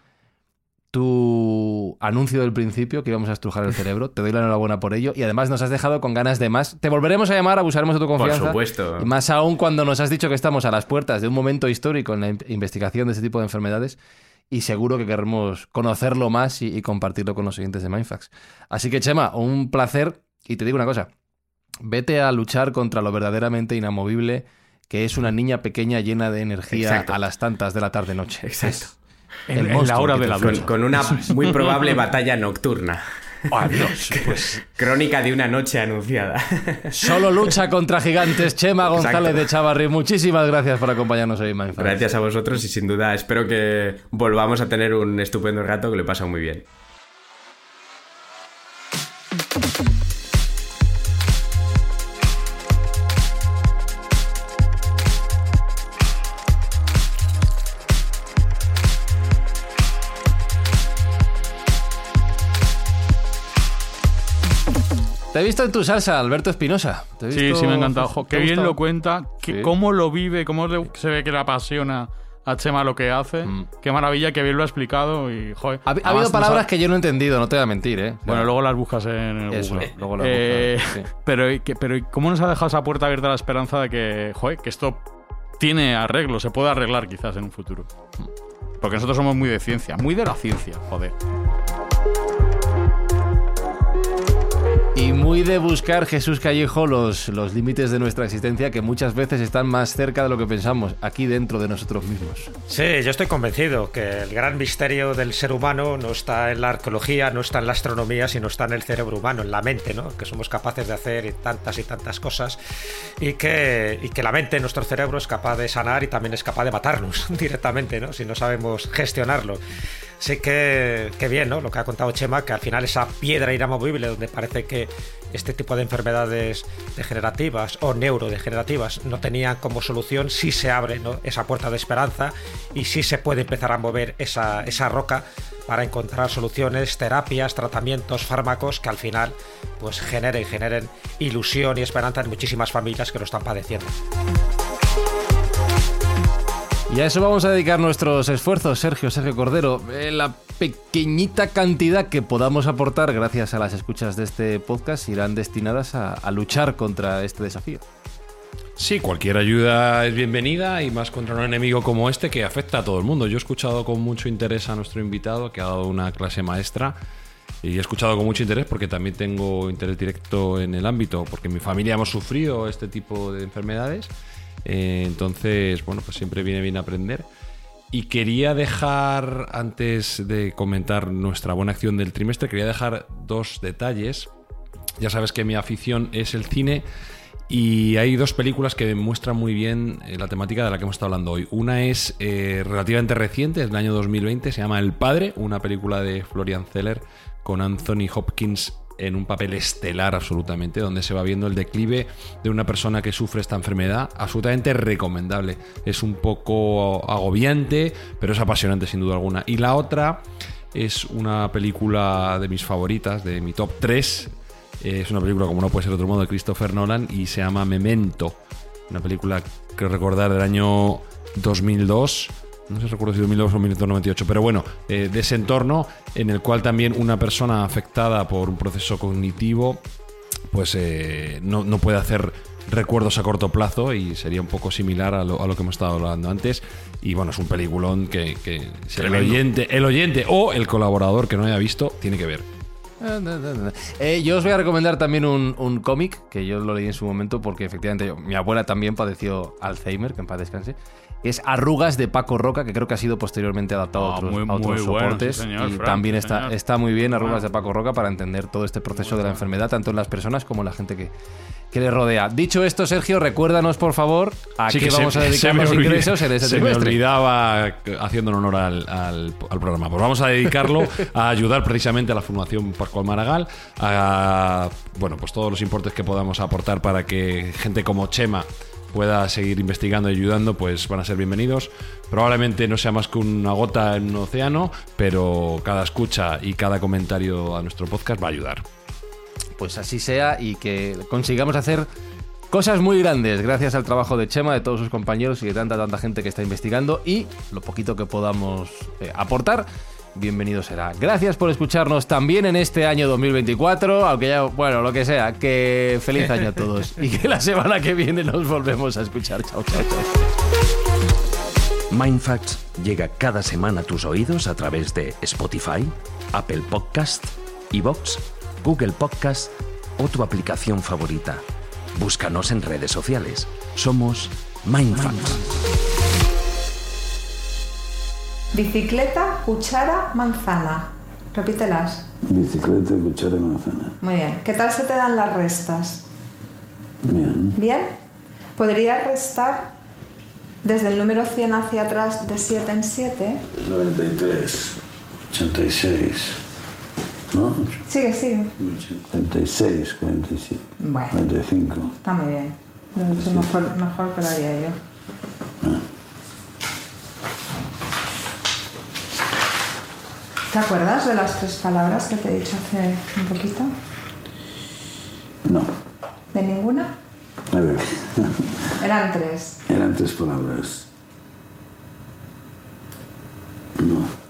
tu anuncio del principio que íbamos a estrujar el cerebro? Te doy la enhorabuena por ello y además nos has dejado con ganas de más. Te volveremos a llamar, abusaremos de tu Por confianza. supuesto. Y más aún cuando nos has dicho que estamos a las puertas de un momento histórico en la in- investigación de este tipo de enfermedades y seguro que queremos conocerlo más y, y compartirlo con los siguientes de Mindfax. Así que, Chema, un placer y te digo una cosa. Vete a luchar contra lo verdaderamente inamovible que es una niña pequeña llena de energía Exacto. a las tantas de la tarde-noche. Exacto. En, el en la hora de la. Con, ducha. con una muy probable batalla nocturna. Adiós. Pues Crónica de una noche anunciada. solo lucha contra gigantes. Chema González Exacto. de Chavarri, muchísimas gracias por acompañarnos hoy Mindfax. Gracias a vosotros y sin duda espero que volvamos a tener un estupendo rato que lo he pasado muy bien. Visto en tu salsa, Alberto Espinosa. Sí, sí, me ha encantado. Jo, ¿Te Qué bien lo cuenta, que, Sí. cómo lo vive, cómo se ve que le apasiona a Chema lo que hace. Mm. Qué maravilla, que bien lo ha explicado y, joder. Ha, habido palabras que yo no he entendido, no te voy a mentir, ¿eh? Bueno, luego las buscas en el Eso, Google. luego las Eh, buscas, sí. pero, y que- pero ¿y ¿cómo nos ha dejado esa puerta abierta a la esperanza de que, joder, que esto tiene arreglo, se puede arreglar quizás en un futuro? Porque nosotros somos muy de ciencia, muy de la ciencia, joder. Y muy de buscar, Jesús Callejo, los, los límites de nuestra existencia que muchas veces están más cerca de lo que pensamos, aquí dentro de nosotros mismos. Sí, yo estoy convencido que el gran misterio del ser humano no está en la arqueología, no está en la astronomía, sino está en el cerebro humano, en la mente, ¿no? Que somos capaces de hacer tantas y tantas cosas y que, y que la mente, nuestro cerebro, es capaz de sanar y también es capaz de matarnos directamente, ¿no? Si no sabemos gestionarlo. Así que, que bien, ¿no? Lo que ha contado Chema, que al final esa piedra inamovible donde parece que este tipo de enfermedades degenerativas o neurodegenerativas no tenían como solución, sí se abre ¿no? esa puerta de esperanza y sí se puede empezar a mover esa, esa roca para encontrar soluciones, terapias, tratamientos, fármacos que al final pues generen, generen ilusión y esperanza en muchísimas familias que lo están padeciendo. Y a eso vamos a dedicar nuestros esfuerzos, Sergio, Sergio Cordero. Eh, la pequeñita cantidad que podamos aportar gracias a las escuchas de este podcast irán destinadas a, a luchar contra este desafío. Sí, cualquier ayuda es bienvenida y más contra un enemigo como este que afecta a todo el mundo. Yo he escuchado con mucho interés a nuestro invitado que ha dado una clase maestra y he escuchado con mucho interés porque también tengo interés directo en el ámbito, porque en mi familia hemos sufrido este tipo de enfermedades. Eh, entonces, bueno, pues siempre viene bien aprender. Y quería dejar, antes de comentar nuestra buena acción del trimestre, quería dejar dos detalles. Ya sabes que mi afición es el cine y hay dos películas que muestran muy bien eh, la temática de la que hemos estado hablando hoy. Una es eh, relativamente reciente, es del año 2020, se llama El Padre, una película de Florian Zeller con Anthony Hopkins en un papel estelar absolutamente, donde se va viendo el declive de una persona que sufre esta enfermedad, absolutamente recomendable. Es un poco agobiante, pero es apasionante sin duda alguna. Y la otra es una película de mis favoritas, de mi top 3. Es una película, como no puede ser de otro modo, de Christopher Nolan y se llama Memento. Una película que recordar del año 2002 no sé recuerdo si 2002 o 1998, pero bueno, eh, de ese entorno en el cual también una persona afectada por un proceso cognitivo pues eh, no, puede hacer recuerdos a corto plazo y sería un poco similar a lo, que hemos estado hablando antes. Y bueno, es un peliculón que, el, oyente, el oyente o el colaborador que no haya visto tiene que ver. Eh, yo os voy a recomendar también un, un cómic que yo lo leí en su momento porque efectivamente mi abuela también padeció Alzheimer, que en paz descanse es Arrugas de Paco Roca, que creo que ha sido posteriormente adaptado a ah, otros, soportes. y también está, está muy bien Arrugas de Paco Roca para entender todo este proceso de la enfermedad, tanto en las personas como en la gente que, que le rodea. Dicho esto, Sergio, recuérdanos por favor a qué vamos a dedicar los ingresos en este Se me olvidaba haciendo honor al, al, programa. Pues vamos a dedicarlo a ayudar precisamente a la Fundación Pascual Maragall, a bueno, pues todos los importes que podamos aportar para que gente como Chema pueda seguir investigando y ayudando, pues van a ser bienvenidos. Probablemente no sea más que una gota en un océano, pero cada escucha y cada comentario a nuestro podcast va a ayudar. Pues así sea y que consigamos hacer cosas muy grandes gracias al trabajo de Chema, de todos sus compañeros y de tanta, tanta gente que está investigando y lo poquito que podamos eh, aportar bienvenido será. Gracias por escucharnos también en este año 2024, aunque ya, bueno, lo que sea, que feliz año a todos y que la semana que viene nos volvemos a escuchar. Chao, chao, chao. Mindfacts llega cada semana a tus oídos a través de Spotify, Apple Podcast, Evox, Google Podcast o tu aplicación favorita. Búscanos en redes sociales. Somos Mindfacts. Bicicleta, cuchara, manzana. Repítelas. Bicicleta, cuchara, manzana. Muy bien. ¿Qué tal se te dan las restas? Bien. ¿Bien? ¿Podrías restar desde el número 100 hacia atrás de 7 en 7? 93, 86. ¿No? Sigue, sigue. 36, 47. Bueno. 45. Está muy bien. Mejor, mejor que lo haría yo. Ah. ¿Te acuerdas de las tres palabras que te he dicho hace un poquito? No. ¿De ninguna? A ver. Eran tres. Eran tres palabras. No.